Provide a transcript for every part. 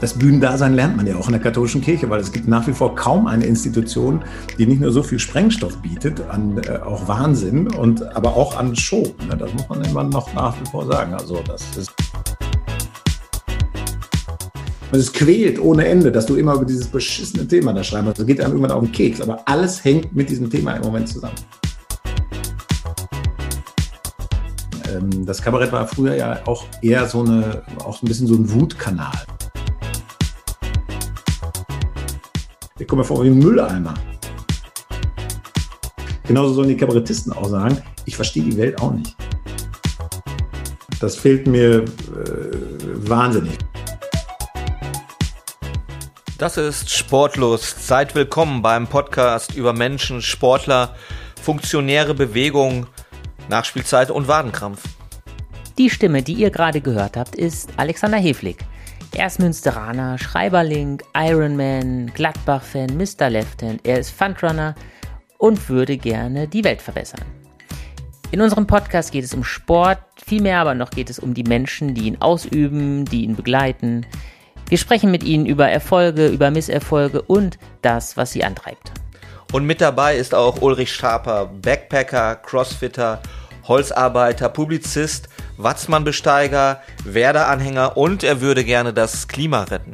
Das Bühnendasein lernt man ja auch in der katholischen Kirche, weil es gibt nach wie vor kaum eine Institution, die nicht nur so viel Sprengstoff bietet, an äh, auch Wahnsinn und aber auch an Show. Ne? Das muss man immer noch nach wie vor sagen. Also das ist und es quält ohne Ende, dass du immer über dieses beschissene Thema da schreiben musst. Das geht einem irgendwann auf den Keks. Aber alles hängt mit diesem Thema im Moment zusammen. Ähm, das Kabarett war früher ja auch eher so eine, auch ein bisschen so ein Wutkanal. Ich komme mir vor wie ein Mülleimer. Genauso sollen die Kabarettisten auch sagen, ich verstehe die Welt auch nicht. Das fehlt mir äh, wahnsinnig. Das ist Sportlos. Seid willkommen beim Podcast über Menschen, Sportler, funktionäre Bewegung, Nachspielzeit und Wadenkrampf. Die Stimme, die ihr gerade gehört habt, ist Alexander Heflig. Er ist Münsteraner, Schreiberling, Ironman, Gladbach-Fan, Mr. Lefthand. Er ist Fundrunner und würde gerne die Welt verbessern. In unserem Podcast geht es um Sport, vielmehr aber noch geht es um die Menschen, die ihn ausüben, die ihn begleiten, wir sprechen mit Ihnen über Erfolge, über Misserfolge und das, was Sie antreibt. Und mit dabei ist auch Ulrich Schaper, Backpacker, Crossfitter, Holzarbeiter, Publizist, Watzmann-Besteiger, Werder-Anhänger und er würde gerne das Klima retten.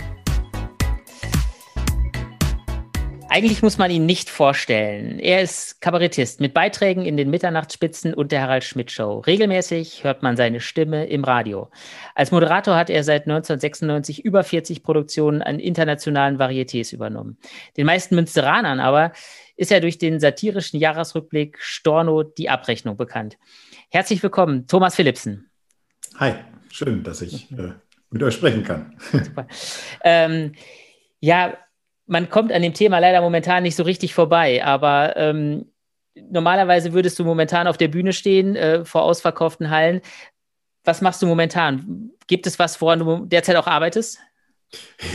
Eigentlich muss man ihn nicht vorstellen. Er ist Kabarettist mit Beiträgen in den Mitternachtsspitzen und der Harald Schmidt Show. Regelmäßig hört man seine Stimme im Radio. Als Moderator hat er seit 1996 über 40 Produktionen an internationalen Varietés übernommen. Den meisten Münsteranern aber ist er durch den satirischen Jahresrückblick Storno die Abrechnung bekannt. Herzlich willkommen, Thomas Philipsen. Hi, schön, dass ich äh, mit euch sprechen kann. Ähm, ja, man kommt an dem Thema leider momentan nicht so richtig vorbei, aber ähm, normalerweise würdest du momentan auf der Bühne stehen, äh, vor ausverkauften Hallen. Was machst du momentan? Gibt es was, woran du derzeit auch arbeitest?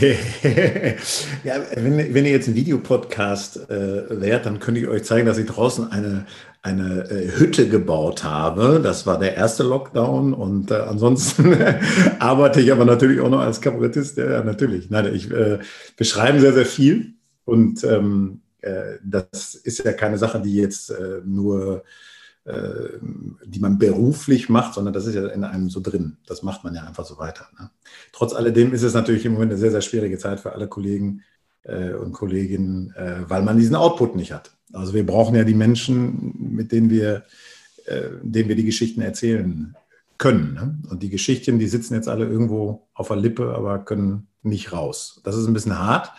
ja, wenn, wenn ihr jetzt ein Videopodcast äh, wärt, dann könnte ich euch zeigen, dass ich draußen eine, eine äh, Hütte gebaut habe. Das war der erste Lockdown und äh, ansonsten arbeite ich aber natürlich auch noch als Kabarettist. Ja, natürlich. Nein, ich, äh, wir schreiben sehr, sehr viel und ähm, äh, das ist ja keine Sache, die jetzt äh, nur äh, die man beruflich macht, sondern das ist ja in einem so drin. Das macht man ja einfach so weiter. Ne? Trotz alledem ist es natürlich im Moment eine sehr, sehr schwierige Zeit für alle Kollegen äh, und Kolleginnen, äh, weil man diesen Output nicht hat. Also wir brauchen ja die Menschen, mit denen wir, äh, denen wir die Geschichten erzählen können. Ne? Und die Geschichten, die sitzen jetzt alle irgendwo auf der Lippe, aber können nicht raus. Das ist ein bisschen hart.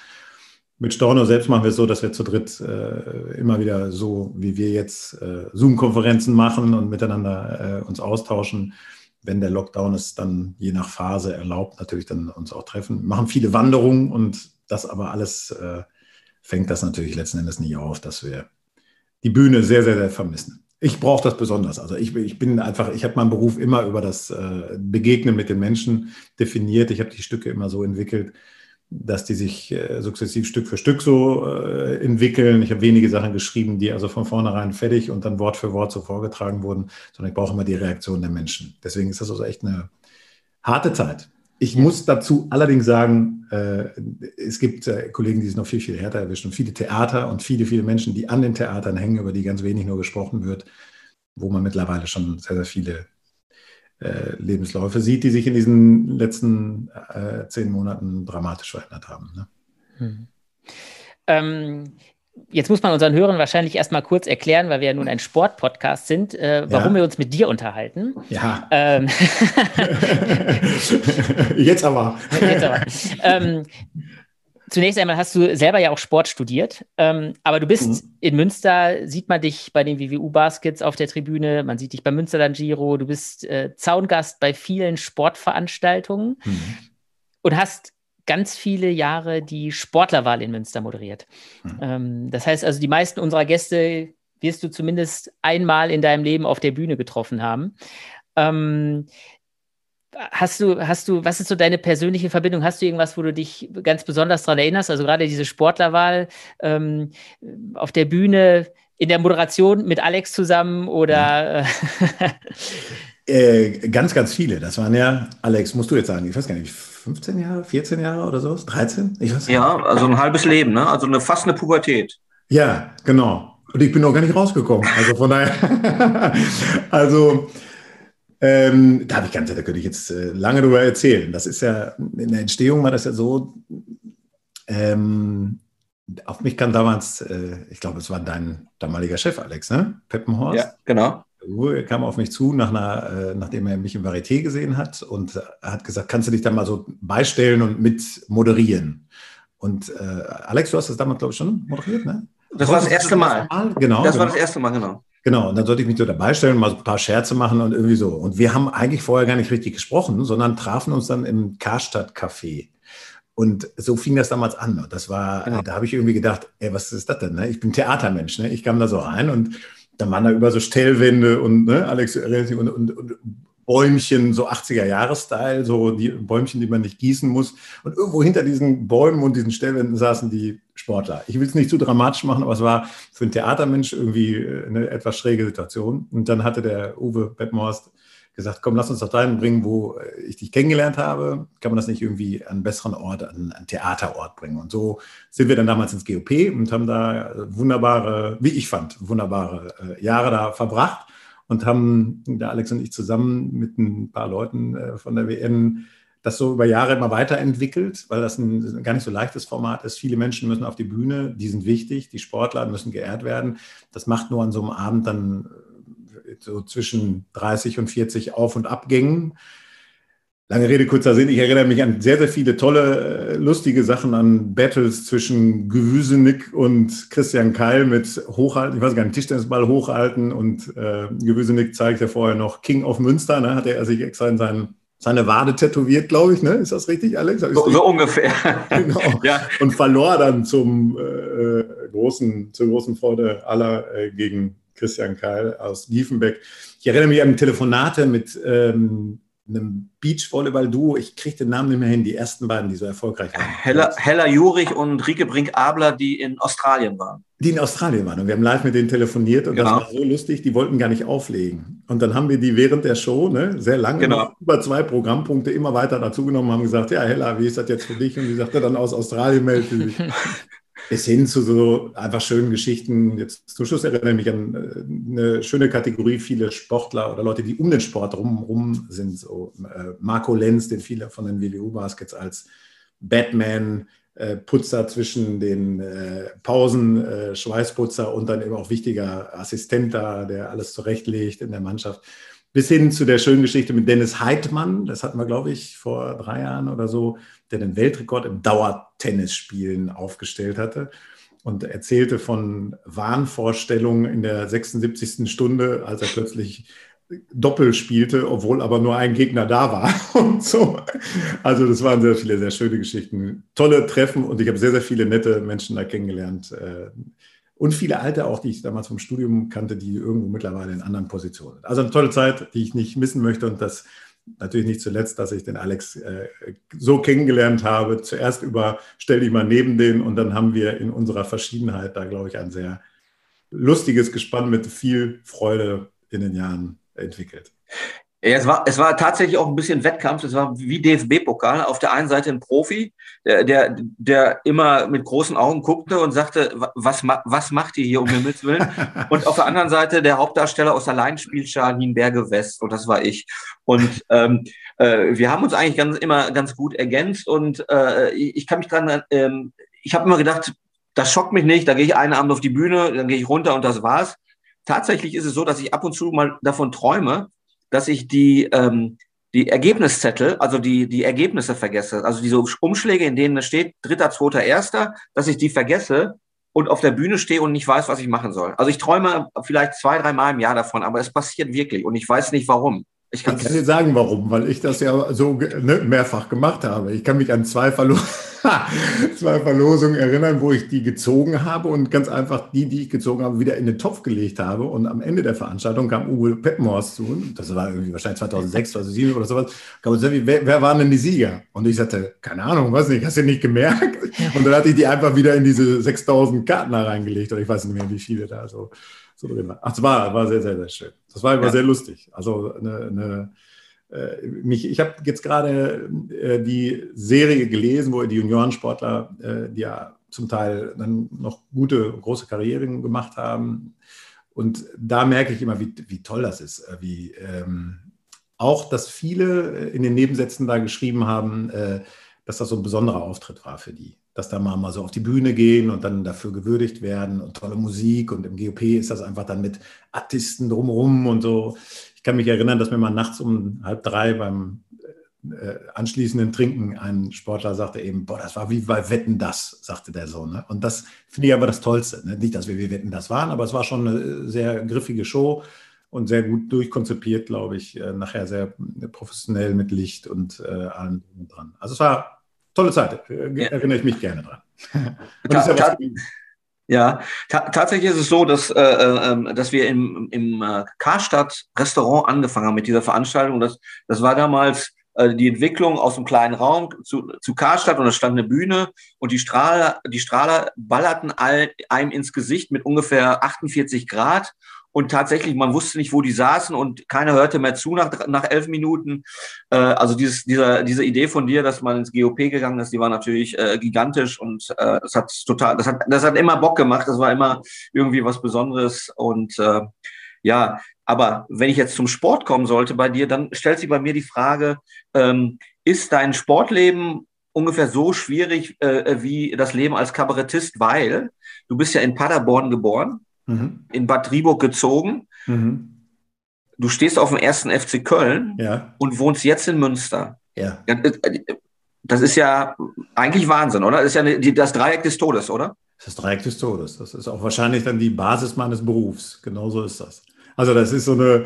Mit Storno selbst machen wir es so, dass wir zu dritt äh, immer wieder so, wie wir jetzt äh, Zoom-Konferenzen machen und miteinander äh, uns austauschen. Wenn der Lockdown es dann je nach Phase erlaubt, natürlich dann uns auch treffen. Wir machen viele Wanderungen und das aber alles äh, fängt das natürlich letzten Endes nicht auf, dass wir die Bühne sehr, sehr, sehr vermissen. Ich brauche das besonders. Also ich, ich bin einfach, ich habe meinen Beruf immer über das äh, Begegnen mit den Menschen definiert. Ich habe die Stücke immer so entwickelt, dass die sich äh, sukzessiv Stück für Stück so äh, entwickeln. Ich habe wenige Sachen geschrieben, die also von vornherein fertig und dann Wort für Wort so vorgetragen wurden, sondern ich brauche immer die Reaktion der Menschen. Deswegen ist das also echt eine harte Zeit. Ich muss dazu allerdings sagen, äh, es gibt äh, Kollegen, die es noch viel, viel härter erwischen. Viele Theater und viele, viele Menschen, die an den Theatern hängen, über die ganz wenig nur gesprochen wird, wo man mittlerweile schon sehr, sehr viele äh, Lebensläufe sieht, die sich in diesen letzten äh, zehn Monaten dramatisch verändert haben. Ne? Hm. Ähm, jetzt muss man unseren Hörern wahrscheinlich erstmal kurz erklären, weil wir ja nun ein Sportpodcast sind, äh, warum ja. wir uns mit dir unterhalten. Ja. Ähm, jetzt aber. Jetzt aber. Ähm, zunächst einmal hast du selber ja auch Sport studiert, ähm, aber du bist mhm. in Münster, sieht man dich bei den WWU-Baskets auf der Tribüne, man sieht dich beim Münsterland Giro, du bist äh, Zaungast bei vielen Sportveranstaltungen mhm. und hast ganz viele Jahre die Sportlerwahl in Münster moderiert. Mhm. Ähm, das heißt also, die meisten unserer Gäste wirst du zumindest einmal in deinem Leben auf der Bühne getroffen haben. Ähm, Hast du, hast du, was ist so deine persönliche Verbindung? Hast du irgendwas, wo du dich ganz besonders daran erinnerst? Also gerade diese Sportlerwahl ähm, auf der Bühne, in der Moderation mit Alex zusammen oder? Äh, ganz, ganz viele. Das waren ja, Alex, musst du jetzt sagen, ich weiß gar nicht, 15 Jahre, 14 Jahre oder so? 13? Ich weiß ja, also ein halbes Leben, ne? Also eine, fast eine Pubertät. Ja, genau. Und ich bin noch gar nicht rausgekommen. Also von daher, also ähm, da habe ich ganz, da könnte ich jetzt äh, lange drüber erzählen. Das ist ja, in der Entstehung war das ja so, ähm, auf mich kam damals, äh, ich glaube, es war dein damaliger Chef, Alex, ne? Peppenhorst. Ja, genau. Er kam auf mich zu, nach einer, äh, nachdem er mich im Varieté gesehen hat und hat gesagt, kannst du dich da mal so beistellen und mit moderieren? Und äh, Alex, du hast das damals, glaube ich, schon moderiert, ne? Das war das erste Mal. Mal. Genau. Das genau. war das erste Mal, genau. Genau, und dann sollte ich mich so dabei stellen, mal so ein paar Scherze machen und irgendwie so. Und wir haben eigentlich vorher gar nicht richtig gesprochen, sondern trafen uns dann im Karstadt-Café. Und so fing das damals an. Und das war, genau. da habe ich irgendwie gedacht, ey, was ist das denn? Ne? Ich bin Theatermensch, ne? Ich kam da so rein und dann waren da über so Stellwände und ne, Alex und, und, und Bäumchen, so 80er-Jahres-Style, so die Bäumchen, die man nicht gießen muss. Und irgendwo hinter diesen Bäumen und diesen Stellwänden saßen die Sportler. Ich will es nicht zu dramatisch machen, aber es war für einen Theatermensch irgendwie äh, eine etwas schräge Situation. Und dann hatte der Uwe Bettmorst gesagt, komm, lass uns doch dahin bringen, wo äh, ich dich kennengelernt habe. Kann man das nicht irgendwie an einen besseren Ort, an einen Theaterort bringen? Und so sind wir dann damals ins GOP und haben da wunderbare, wie ich fand, wunderbare äh, Jahre da verbracht und haben, der Alex und ich zusammen mit ein paar Leuten von der WN das so über Jahre immer weiterentwickelt, weil das ein gar nicht so leichtes Format ist. Viele Menschen müssen auf die Bühne, die sind wichtig, die Sportler müssen geehrt werden. Das macht nur an so einem Abend dann äh, so zwischen 30 und 40 Auf- und Abgängen. Lange Rede, kurzer Sinn. Ich erinnere mich an sehr, sehr viele tolle, äh, lustige Sachen, an Battles zwischen Gewüsenick und Christian Keil mit Hochhalten, ich weiß gar nicht, Tischtennisball hochhalten und äh, Gewüsenick zeigt ja vorher noch King of Münster, ne, hat er sich extra in seinen seine Wade tätowiert, glaube ich, ne? Ist das richtig, Alex? So, so, ungefähr. genau. ja. Und verlor dann zum äh, großen, zur großen Freude aller äh, gegen Christian Keil aus Diefenbeck. Ich erinnere mich an Telefonate mit ähm, einem Beachvolleyball-Duo. Ich kriege den Namen nicht mehr hin, die ersten beiden, die so erfolgreich waren. Hella, Hella Jurich und Rike Brink-Abler, die in Australien waren. Die in Australien waren. Und wir haben live mit denen telefoniert und genau. das war so lustig, die wollten gar nicht auflegen. Und dann haben wir die während der Show, ne, sehr lange, genau. über zwei Programmpunkte immer weiter dazugenommen, haben gesagt, ja, Hella, wie ist das jetzt für dich? Und die sagte dann aus Australien meldet sich. bis hin zu so einfach schönen Geschichten. Jetzt zum Schluss erinnere ich mich an äh, eine schöne Kategorie, viele Sportler oder Leute, die um den Sport rum, sind. So äh, Marco Lenz, den viele von den WWU-Baskets als Batman, äh, Putzer zwischen den Pausen, Schweißputzer und dann eben auch wichtiger Assistent da, der alles zurechtlegt in der Mannschaft bis hin zu der schönen Geschichte mit Dennis Heidmann, das hatten wir, glaube ich, vor drei Jahren oder so, der den Weltrekord im Dauertennisspielen aufgestellt hatte und erzählte von Wahnvorstellungen in der 76. Stunde, als er plötzlich Doppel spielte, obwohl aber nur ein Gegner da war und so. Also das waren sehr viele, sehr schöne Geschichten. Tolle Treffen und ich habe sehr, sehr viele nette Menschen da kennengelernt. Äh, und viele alte auch, die ich damals vom Studium kannte, die irgendwo mittlerweile in anderen Positionen sind. Also eine tolle Zeit, die ich nicht missen möchte und das natürlich nicht zuletzt, dass ich den Alex äh, so kennengelernt habe. Zuerst über stell dich mal neben den und dann haben wir in unserer Verschiedenheit da, glaube ich, ein sehr lustiges Gespann mit viel Freude in den Jahren entwickelt. Ja, es war, es war tatsächlich auch ein bisschen Wettkampf. Es war wie DFB-Pokal. Auf der einen Seite ein Profi, der, der, immer mit großen Augen guckte und sagte, was, was macht ihr hier um Himmels Willen? Und auf der anderen Seite der Hauptdarsteller aus der Laienspielschar Nienberge West. Und das war ich. Und ähm, äh, wir haben uns eigentlich ganz, immer ganz gut ergänzt. Und äh, ich kann mich dran, ähm, ich habe immer gedacht, das schockt mich nicht. Da gehe ich einen Abend auf die Bühne, dann gehe ich runter und das war's. Tatsächlich ist es so, dass ich ab und zu mal davon träume, dass ich die, ähm, die Ergebniszettel, also die, die Ergebnisse vergesse. Also diese Umschläge, in denen es steht, dritter, zweiter, erster, dass ich die vergesse und auf der Bühne stehe und nicht weiß, was ich machen soll. Also ich träume vielleicht zwei, drei Mal im Jahr davon, aber es passiert wirklich und ich weiß nicht warum. Ich, ich kann dir sagen, warum, weil ich das ja so ne, mehrfach gemacht habe. Ich kann mich an zwei, Verlo zwei Verlosungen erinnern, wo ich die gezogen habe und ganz einfach die, die ich gezogen habe, wieder in den Topf gelegt habe. Und am Ende der Veranstaltung kam Uwe Peppenhorst zu, das war irgendwie wahrscheinlich 2006, 2007 oder sowas, kam und sagte, wer, wer waren denn die Sieger? Und ich sagte, keine Ahnung, weiß nicht, hast du nicht gemerkt? Und dann hatte ich die einfach wieder in diese 6000 Karten da reingelegt oder ich weiß nicht mehr, wie viele da so so drin war. Ach, es war, war sehr, sehr, sehr schön. Das war immer ja. sehr lustig. Also eine, eine äh, mich, ich habe jetzt gerade äh, die Serie gelesen, wo die Juniorensportler, äh, die ja zum Teil dann noch gute, große Karrieren gemacht haben. Und da merke ich immer, wie, wie toll das ist. Äh, wie ähm, auch, dass viele in den Nebensätzen da geschrieben haben, äh, dass das so ein besonderer Auftritt war für die. Dass da mal, mal so auf die Bühne gehen und dann dafür gewürdigt werden und tolle Musik. Und im GOP ist das einfach dann mit Artisten drumherum und so. Ich kann mich erinnern, dass mir mal nachts um halb drei beim äh, anschließenden Trinken ein Sportler sagte eben, boah, das war wie bei Wetten das, sagte der so. Ne? Und das finde ich aber das Tollste. Ne? Nicht, dass wir wie Wetten das waren, aber es war schon eine sehr griffige Show und sehr gut durchkonzipiert, glaube ich. Äh, nachher sehr professionell mit Licht und äh, allem dran. Also es war tolle Zeit, äh, erinnere ich mich gerne dran. ja, ja, ta tatsächlich ist es so, dass, äh, äh, ähm, dass wir im, im äh, Karstadt Restaurant angefangen haben mit dieser Veranstaltung. Das, das war damals die Entwicklung aus einem kleinen Raum zu, zu Karstadt und es stand eine Bühne und die Strahler, die Strahler ballerten all, einem ins Gesicht mit ungefähr 48 Grad und tatsächlich, man wusste nicht, wo die saßen und keiner hörte mehr zu nach, nach elf Minuten. Äh, also dieses, dieser, diese Idee von dir, dass man ins GOP gegangen ist, die war natürlich äh, gigantisch und äh, das hat total, das hat, das hat immer Bock gemacht. Das war immer irgendwie was Besonderes und äh, ja, aber wenn ich jetzt zum Sport kommen sollte bei dir, dann stellt sich bei mir die Frage, ähm, ist dein Sportleben ungefähr so schwierig äh, wie das Leben als Kabarettist, weil du bist ja in Paderborn geboren, mhm. in Bad Rieburg gezogen, mhm. du stehst auf dem ersten FC Köln ja. und wohnst jetzt in Münster. Ja. Das ist ja eigentlich Wahnsinn, oder? Das ist ja das Dreieck des Todes, oder? Das ist das Dreieck des Todes. Das ist auch wahrscheinlich dann die Basis meines Berufs. Genauso ist das. Also das ist so eine,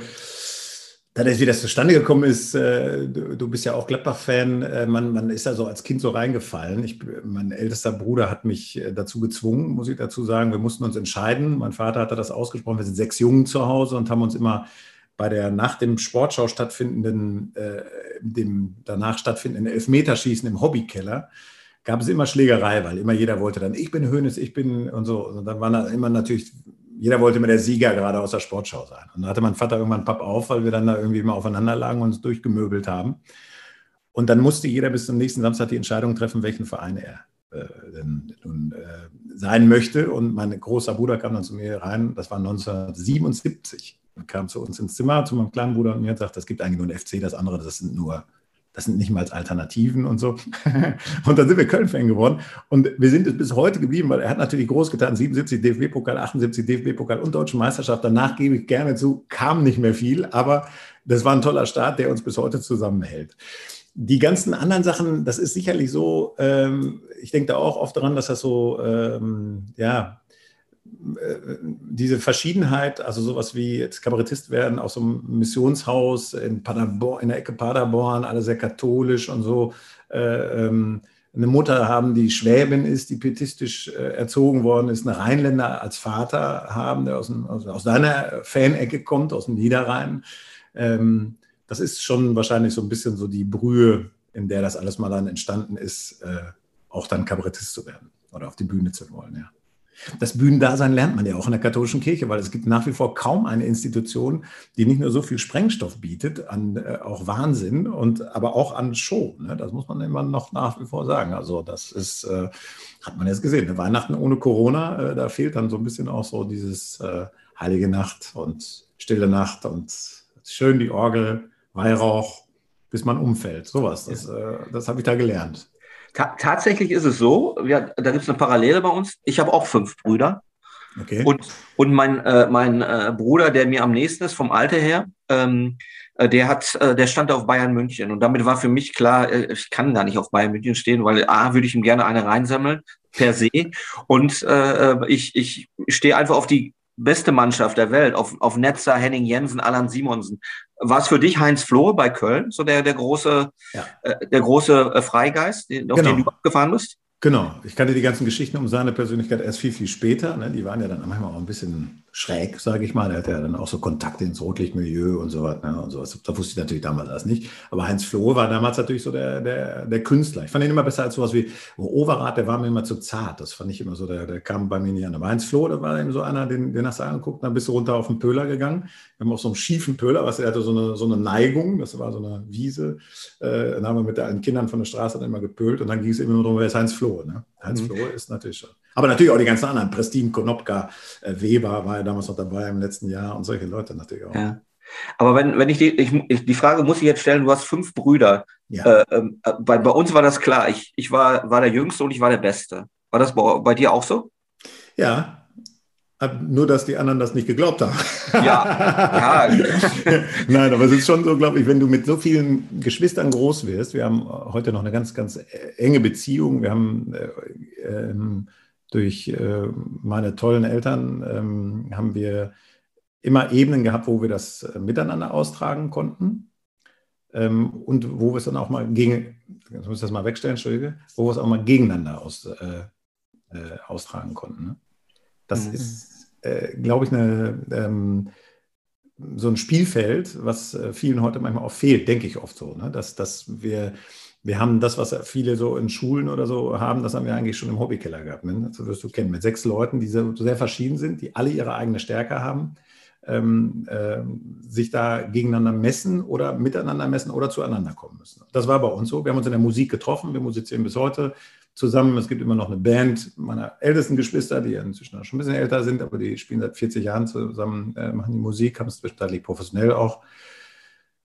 dann wie das zustande gekommen ist, äh, du, du, bist ja auch Gladbach-Fan, äh, man, man ist ja so als Kind so reingefallen. Ich, mein ältester Bruder hat mich äh, dazu gezwungen, muss ich dazu sagen. Wir mussten uns entscheiden. Mein Vater hatte das ausgesprochen. Wir sind sechs Jungen zu Hause und haben uns immer bei der nach dem Sportschau stattfindenden, äh, dem danach stattfindenden Elfmeterschießen im Hobbykeller, gab es immer Schlägerei, weil immer jeder wollte dann, ich bin Hönes, ich bin und so. Und dann waren da immer natürlich jeder wollte mir der Sieger gerade aus der Sportschau sein. Und da hatte mein Vater irgendwann Papp auf, weil wir dann da irgendwie immer aufeinander lagen und uns durchgemöbelt haben. Und dann musste jeder bis zum nächsten Samstag die Entscheidung treffen, welchen Verein er äh, nun äh, sein möchte. Und mein großer Bruder kam dann zu mir rein, das war 1977, und kam zu uns ins Zimmer, zu meinem kleinen Bruder und mir und sagte, es gibt eigentlich nur ein FC, das andere, das sind nur das sind nicht mal Alternativen und so. und dann sind wir Köln-Fan geworden. Und wir sind es bis heute geblieben, weil er hat natürlich groß getan, 77 DFB-Pokal, 78 DFB-Pokal und Deutsche Meisterschaft. Danach gebe ich gerne zu, kam nicht mehr viel, aber das war ein toller Start, der uns bis heute zusammenhält. Die ganzen anderen Sachen, das ist sicherlich so, ähm, ich denke da auch oft daran, dass das so, ähm, ja, diese Verschiedenheit, also sowas wie jetzt Kabarettist werden aus so einem Missionshaus in Paderborn, in der Ecke Paderborn, alle sehr katholisch und so, äh, ähm, eine Mutter haben, die Schwäbin ist, die pietistisch äh, erzogen worden ist, eine Rheinländer als Vater haben, der aus, dem, aus, aus deiner Fanecke kommt, aus dem Niederrhein. Ähm, das ist schon wahrscheinlich so ein bisschen so die Brühe, in der das alles mal dann entstanden ist, äh, auch dann Kabarettist zu werden oder auf die Bühne zu wollen, ja. Das Bühnendasein lernt man ja auch in der katholischen Kirche, weil es gibt nach wie vor kaum eine Institution, die nicht nur so viel Sprengstoff bietet, an äh, auch Wahnsinn und aber auch an Show. Ne? Das muss man immer noch nach wie vor sagen. Also das ist, äh, hat man jetzt gesehen. Ne? Weihnachten ohne Corona, äh, da fehlt dann so ein bisschen auch so dieses äh, heilige Nacht und stille Nacht und schön die Orgel, Weihrauch, bis man umfällt. Sowas, das, äh, das habe ich da gelernt. Ta tatsächlich ist es so, wir, da gibt es eine Parallele bei uns. Ich habe auch fünf Brüder. Okay. Und, und mein, äh, mein äh, Bruder, der mir am nächsten ist, vom Alter her, ähm, äh, der hat, äh, der stand auf Bayern München. Und damit war für mich klar, äh, ich kann da nicht auf Bayern München stehen, weil A, würde ich ihm gerne eine reinsammeln, per se. Und äh, ich, ich stehe einfach auf die beste Mannschaft der Welt, auf, auf Netzer, Henning Jensen, Alan Simonsen. War es für dich Heinz Flohe bei Köln, so der, der große, ja. äh, der große äh, Freigeist, auf genau. den du abgefahren bist? Genau, ich kannte die ganzen Geschichten um seine Persönlichkeit erst viel, viel später. Ne? Die waren ja dann manchmal auch ein bisschen schräg, sage ich mal. Er hatte ja dann auch so Kontakte ins Rotlichtmilieu und so was. Ne? Und sowas. Da wusste ich natürlich damals alles nicht. Aber Heinz Flohe war damals natürlich so der, der, der Künstler. Ich fand ihn immer besser als sowas wie Overath, der war mir immer zu zart. Das fand ich immer so, der, der kam bei mir nicht an. Aber Heinz Flohe, der war eben so einer, den, den hast du angeguckt, dann bist du runter auf den Pöhler gegangen. Wir haben auch so einen schiefen Pöhler, was er hatte so eine, so eine Neigung. Das war so eine Wiese. Äh, dann haben wir mit den Kindern von der Straße dann immer gepölt und dann ging es immer nur darum, wer ist Heinz Flohe. Ne? Heinz mhm. Flohe ist natürlich schon. Aber natürlich auch die ganzen anderen. Prestin, Konopka, äh, Weber war ja damals noch dabei im letzten Jahr und solche Leute natürlich auch. Ja. Aber wenn, wenn ich die, ich, die Frage muss ich jetzt stellen, du hast fünf Brüder. Ja. Äh, ähm, äh, bei, bei uns war das klar. Ich, ich war, war der Jüngste und ich war der Beste. War das bei, bei dir auch so? Ja, nur, dass die anderen das nicht geglaubt haben. Ja, ja. Nein, aber es ist schon so, glaube ich, wenn du mit so vielen Geschwistern groß wirst. Wir haben heute noch eine ganz, ganz enge Beziehung. Wir haben äh, ähm, durch äh, meine tollen Eltern ähm, haben wir immer Ebenen gehabt, wo wir das äh, miteinander austragen konnten. Ähm, und wo wir es dann auch mal gegen, ich muss das mal wegstellen, Entschuldige, wo wir es auch mal gegeneinander aus, äh, äh austragen konnten. Ne? Das mhm. ist, äh, glaube ich, eine, ähm, so ein Spielfeld, was äh, vielen heute manchmal auch fehlt, denke ich oft so. Ne? Dass, dass wir, wir haben das, was viele so in Schulen oder so haben, das haben wir eigentlich schon im Hobbykeller gehabt. Ne? Das wirst du kennen, mit sechs Leuten, die sehr, sehr verschieden sind, die alle ihre eigene Stärke haben. Ähm, äh, sich da gegeneinander messen oder miteinander messen oder zueinander kommen müssen. Das war bei uns so. Wir haben uns in der Musik getroffen, wir musizieren bis heute zusammen. Es gibt immer noch eine Band meiner ältesten Geschwister, die inzwischen schon ein bisschen älter sind, aber die spielen seit 40 Jahren zusammen, äh, machen die Musik, haben es zwischenzeitlich professionell auch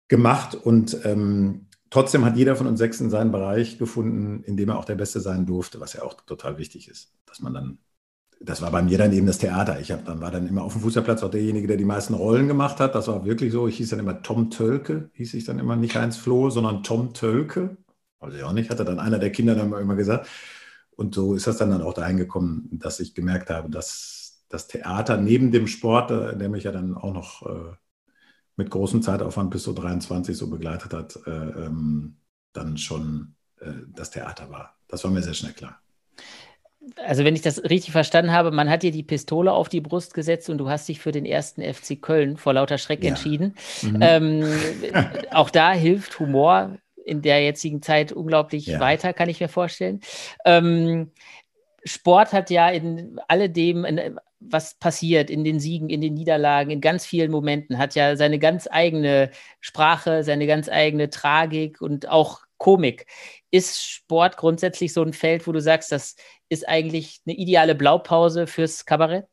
gemacht. Und ähm, trotzdem hat jeder von uns sechs in seinen Bereich gefunden, in dem er auch der Beste sein durfte, was ja auch total wichtig ist, dass man dann das war bei mir dann eben das Theater. Ich hab, dann war dann immer auf dem Fußballplatz auch derjenige, der die meisten Rollen gemacht hat. Das war wirklich so. Ich hieß dann immer Tom Tölke, hieß ich dann immer nicht Heinz Floh, sondern Tom Tölke. Weiß ich auch nicht, hatte dann einer der Kinder dann immer gesagt. Und so ist das dann, dann auch dahin gekommen, dass ich gemerkt habe, dass das Theater neben dem Sport, äh, der mich ja dann auch noch äh, mit großem Zeitaufwand bis so 23 so begleitet hat, äh, ähm, dann schon äh, das Theater war. Das war mir sehr schnell klar. Also wenn ich das richtig verstanden habe, man hat dir die Pistole auf die Brust gesetzt und du hast dich für den ersten FC Köln vor lauter Schreck ja. entschieden. Mhm. Ähm, auch da hilft Humor in der jetzigen Zeit unglaublich ja. weiter, kann ich mir vorstellen. Ähm, Sport hat ja in alledem, in, was passiert, in den Siegen, in den Niederlagen, in ganz vielen Momenten, hat ja seine ganz eigene Sprache, seine ganz eigene Tragik und auch Komik. Ist Sport grundsätzlich so ein Feld, wo du sagst, das ist eigentlich eine ideale Blaupause fürs Kabarett?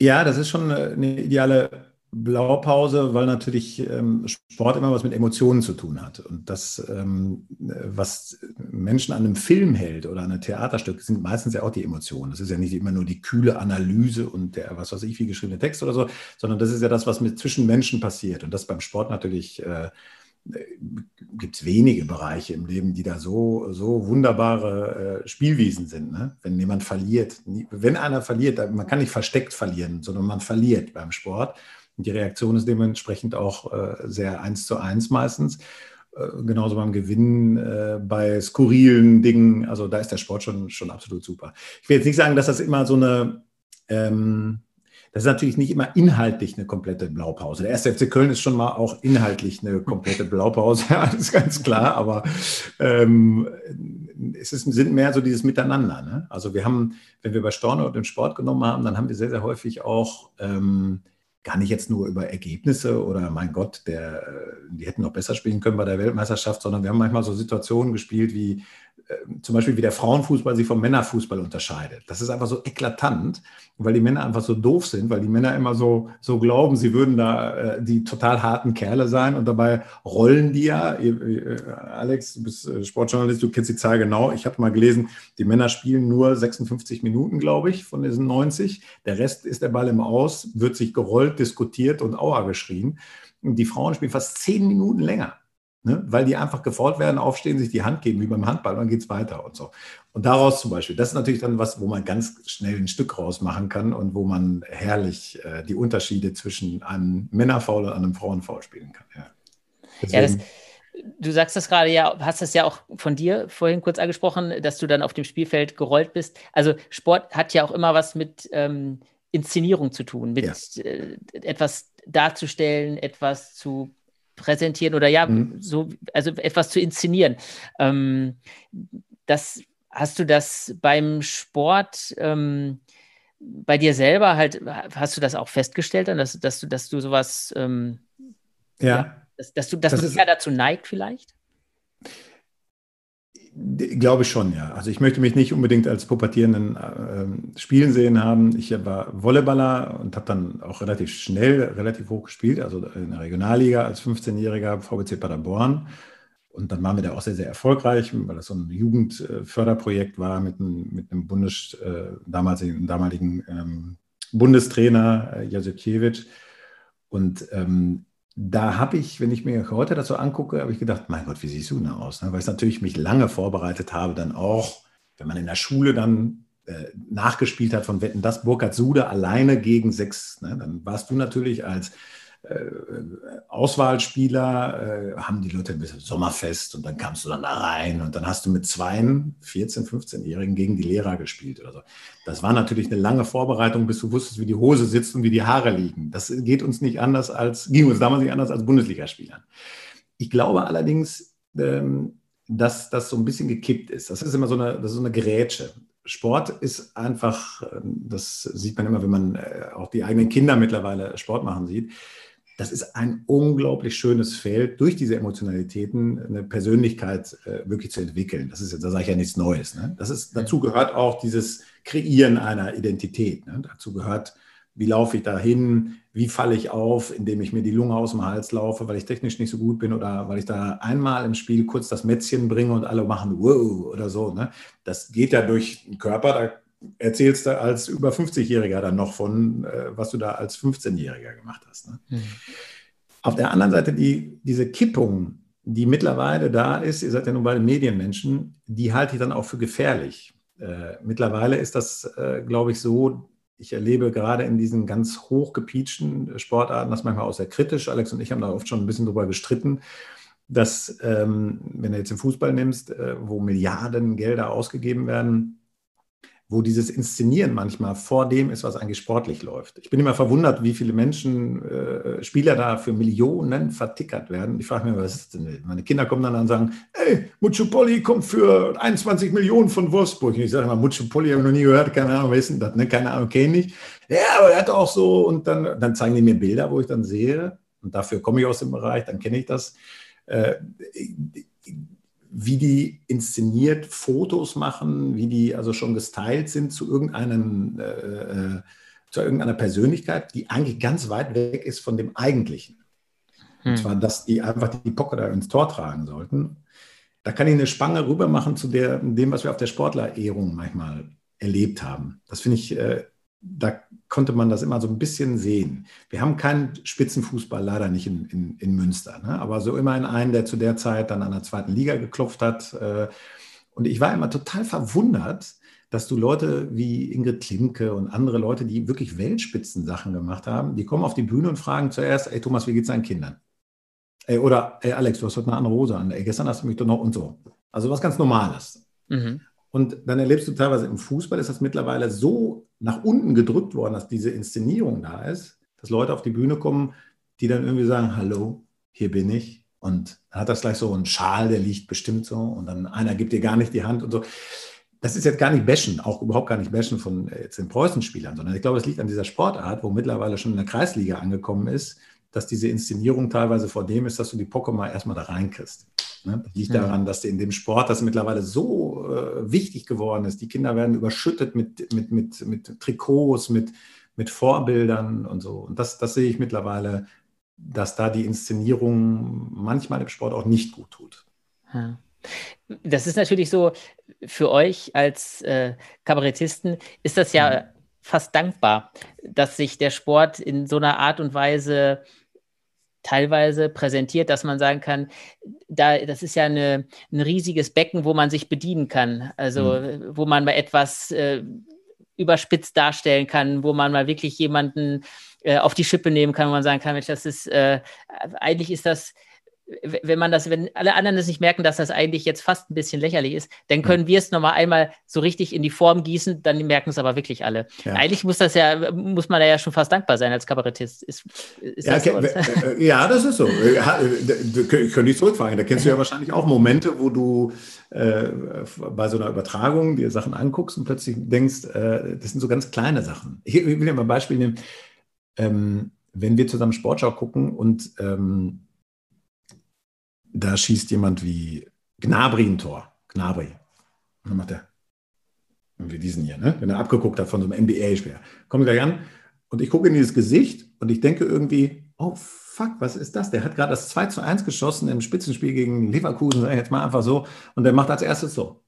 Ja, das ist schon eine ideale Blaupause, weil natürlich ähm, Sport immer was mit Emotionen zu tun hat. Und das, ähm, was Menschen an einem Film hält oder an einem Theaterstück, sind meistens ja auch die Emotionen. Das ist ja nicht immer nur die kühle Analyse und der, was weiß ich, wie geschriebene Text oder so, sondern das ist ja das, was mit zwischen Menschen passiert. Und das beim Sport natürlich äh, gibt es wenige Bereiche im Leben, die da so, so wunderbare äh, Spielwiesen sind. Ne? Wenn jemand verliert, wenn einer verliert, man kann nicht versteckt verlieren, sondern man verliert beim Sport. Und die Reaktion ist dementsprechend auch äh, sehr eins zu eins meistens. Äh, genauso beim Gewinnen, äh, bei skurrilen Dingen. Also da ist der Sport schon, schon absolut super. Ich will jetzt nicht sagen, dass das immer so eine, ähm, das ist natürlich nicht immer inhaltlich eine komplette Blaupause. Der erste FC Köln ist schon mal auch inhaltlich eine komplette Blaupause, das ist ganz klar, aber ähm, es ist, sind mehr so dieses Miteinander. Ne? Also wir haben, wenn wir bei Storno den Sport genommen haben, dann haben wir sehr, sehr häufig auch ähm, gar nicht jetzt nur über Ergebnisse oder mein Gott, der, äh, die hätten noch besser spielen können bei der Weltmeisterschaft, sondern wir haben manchmal so Situationen gespielt wie zum Beispiel wie der Frauenfußball sich vom Männerfußball unterscheidet. Das ist einfach so eklatant, weil die Männer einfach so doof sind, weil die Männer immer so, so glauben, sie würden da äh, die total harten Kerle sein und dabei rollen die ja. Äh, Alex, du bist äh, Sportjournalist, du kennst die Zahl genau. Ich habe mal gelesen, die Männer spielen nur 56 Minuten, glaube ich, von diesen 90. Der Rest ist der Ball im Aus, wird sich gerollt, diskutiert und Aua geschrien. Und die Frauen spielen fast zehn Minuten länger. Ne? Weil die einfach gefordert werden, aufstehen, sich die Hand geben, wie beim Handball, und dann geht es weiter und so. Und daraus zum Beispiel, das ist natürlich dann was, wo man ganz schnell ein Stück rausmachen kann und wo man herrlich äh, die Unterschiede zwischen einem Männerfaul und einem Frauenfaul spielen kann. Ja. ja, das, Du sagst das gerade ja, hast das ja auch von dir vorhin kurz angesprochen, dass du dann auf dem Spielfeld gerollt bist. Also Sport hat ja auch immer was mit ähm, Inszenierung zu tun, mit ja. äh, etwas darzustellen, etwas zu präsentieren oder ja, mhm. so, also etwas zu inszenieren. Ähm, das hast du das beim Sport ähm, bei dir selber halt, hast du das auch festgestellt, dass, dass du, dass du sowas ähm, ja. ja dass, dass, du, dass das du eher dazu neigt vielleicht? Glaube schon, ja. Also ich möchte mich nicht unbedingt als pubertierenden äh, Spielen sehen haben. Ich war Volleyballer und habe dann auch relativ schnell, relativ hoch gespielt, also in der Regionalliga als 15-jähriger VBC Paderborn. Und dann waren wir da auch sehr, sehr erfolgreich, weil das so ein Jugendförderprojekt war mit einem, mit einem Bundes, äh, damaligen, damaligen ähm, Bundestrainer äh, Jasikiewicz. Und ähm, da habe ich, wenn ich mir heute so angucke, habe ich gedacht, mein Gott, wie siehst du denn aus? Ne? Weil ich natürlich mich lange vorbereitet habe, dann auch, wenn man in der Schule dann äh, nachgespielt hat von Wetten, das Burkhard Sude alleine gegen sechs, ne? dann warst du natürlich als Auswahlspieler, äh, haben die Leute ein bisschen Sommerfest und dann kamst du dann da rein und dann hast du mit zwei 14-, 15-Jährigen gegen die Lehrer gespielt oder so. Das war natürlich eine lange Vorbereitung, bis du wusstest, wie die Hose sitzt und wie die Haare liegen. Das geht uns nicht anders als, ging uns damals nicht anders als Bundesligaspielern. Ich glaube allerdings, ähm, dass das so ein bisschen gekippt ist. Das ist immer so eine, das ist so eine Gerätsche. Sport ist einfach, ähm, das sieht man immer, wenn man äh, auch die eigenen Kinder mittlerweile Sport machen sieht das ist ein unglaublich schönes Feld, durch diese Emotionalitäten eine Persönlichkeit äh, wirklich zu entwickeln. Das ist da sage ich ja nichts Neues. Ne? Das ist, dazu gehört auch dieses Kreieren einer Identität. Ne? Dazu gehört, wie laufe ich da hin, wie falle ich auf, indem ich mir die Lunge aus dem Hals laufe, weil ich technisch nicht so gut bin oder weil ich da einmal im Spiel kurz das Mätzchen bringe und alle machen wow oder so. Ne? Das geht ja durch den Körper, da erzählst du als über 50-Jähriger dann noch von, äh, was du da als 15-Jähriger gemacht hast. Ne? Mhm. Auf der anderen Seite die, diese Kippung, die mittlerweile da ist, ihr seid ja nun beide Medienmenschen, die halte ich dann auch für gefährlich. Äh, mittlerweile ist das, äh, glaube ich, so, ich erlebe gerade in diesen ganz hochgepeatschten Sportarten das manchmal auch sehr kritisch. Alex und ich haben da oft schon ein bisschen drüber gestritten, dass, ähm, wenn du jetzt den Fußball nimmst, äh, wo Milliarden Gelder ausgegeben werden, wo dieses Inszenieren manchmal vor dem ist, was eigentlich sportlich läuft. Ich bin immer verwundert, wie viele Menschen, äh, Spieler da für Millionen vertickert werden. Ich frage mich, was ist denn? Meine Kinder kommen dann und sagen, ey, Mucciopolli kommt für 21 Millionen von Wolfsburg. Und ich sage immer, Mucciopolli habe ich noch nie gehört, keine Ahnung, wer ist denn das? Ne? Keine Ahnung, kenne ich nicht. Ja, aber er hat auch so, und dann, dann zeigen die mir Bilder, wo ich dann sehe, und dafür komme ich aus dem Bereich, dann kenne ich das. Äh, wie die inszeniert Fotos machen, wie die also schon gestylt sind zu irgendeinem, äh, äh, zu irgendeiner Persönlichkeit, die eigentlich ganz weit weg ist von dem Eigentlichen. Hm. Und zwar, dass die einfach die Pocke da ins Tor tragen sollten. Da kann ich eine Spange rüber machen zu der, dem, was wir auf der Sportlerehrung manchmal erlebt haben. Das finde ich äh, da konnte man das immer so ein bisschen sehen. Wir haben keinen Spitzenfußball leider nicht in, in, in Münster, ne? aber so immerhin einen, der zu der Zeit dann an der zweiten Liga geklopft hat. Äh, und ich war immer total verwundert, dass du Leute wie Ingrid Klimke und andere Leute, die wirklich Weltspitzensachen gemacht haben, die kommen auf die Bühne und fragen zuerst, ey Thomas, wie geht's deinen Kindern? Ey, oder, ey Alex, du hast heute eine andere Hose an. Ey, gestern hast du mich doch noch und so. Also was ganz Normales. Mhm. Und dann erlebst du teilweise im Fußball, ist das mittlerweile so nach unten gedrückt worden, dass diese Inszenierung da ist, dass Leute auf die Bühne kommen, die dann irgendwie sagen, hallo, hier bin ich. Und dann hat das gleich so einen Schal, der liegt bestimmt so. Und dann einer gibt dir gar nicht die Hand und so. Das ist jetzt gar nicht Bashen, auch überhaupt gar nicht Bashen von äh, jetzt den Preußen-Spielern, sondern ich glaube, es liegt an dieser Sportart, wo mittlerweile schon in der Kreisliga angekommen ist, dass diese Inszenierung teilweise vor dem ist, dass du die Pocke mal erstmal da reinkriegst. Ne? Das liegt daran, dass in dem Sport das mittlerweile so äh, wichtig geworden ist. Die Kinder werden überschüttet mit, mit, mit, mit Trikots, mit, mit Vorbildern und so. Und das, das sehe ich mittlerweile, dass da die Inszenierung manchmal im Sport auch nicht gut tut. Ja. Das ist natürlich so, für euch als äh, Kabarettisten ist das ja mhm. fast dankbar, dass sich der Sport in so einer Art und Weise teilweise präsentiert, dass man sagen kann, da, das ist ja eine, ein riesiges Becken, wo man sich bedienen kann. Also mhm. wo man mal etwas äh, überspitzt darstellen kann, wo man mal wirklich jemanden äh, auf die Schippe nehmen kann, wo man sagen kann, Mensch, das ist, äh, eigentlich ist das wenn man das, wenn alle anderen es nicht merken, dass das eigentlich jetzt fast ein bisschen lächerlich ist, dann können wir es nochmal einmal so richtig in die Form gießen, dann merken es aber wirklich alle. Ja. Eigentlich muss das ja, muss man da ja schon fast dankbar sein als Kabarettist. Ist, ist ja, das so? Äh, ja, das ist so. Ich könnte ich zurückfragen. Da kennst du ja wahrscheinlich auch Momente, wo du äh, bei so einer Übertragung dir Sachen anguckst und plötzlich denkst, äh, das sind so ganz kleine Sachen. Ich, will dir mal ein Beispiel nehmen. Ähm, wenn wir zusammen Sportschau gucken und ähm, da schießt jemand wie Gnabry ein Tor. Gnabry. Und dann macht er, wie diesen hier, ne? wenn er abgeguckt hat von so einem NBA-Spieler. Kommt gleich an und ich gucke in dieses Gesicht und ich denke irgendwie, oh fuck, was ist das? Der hat gerade das 2 zu 1 geschossen im Spitzenspiel gegen Leverkusen, sag ich jetzt mal einfach so, und der macht als erstes so.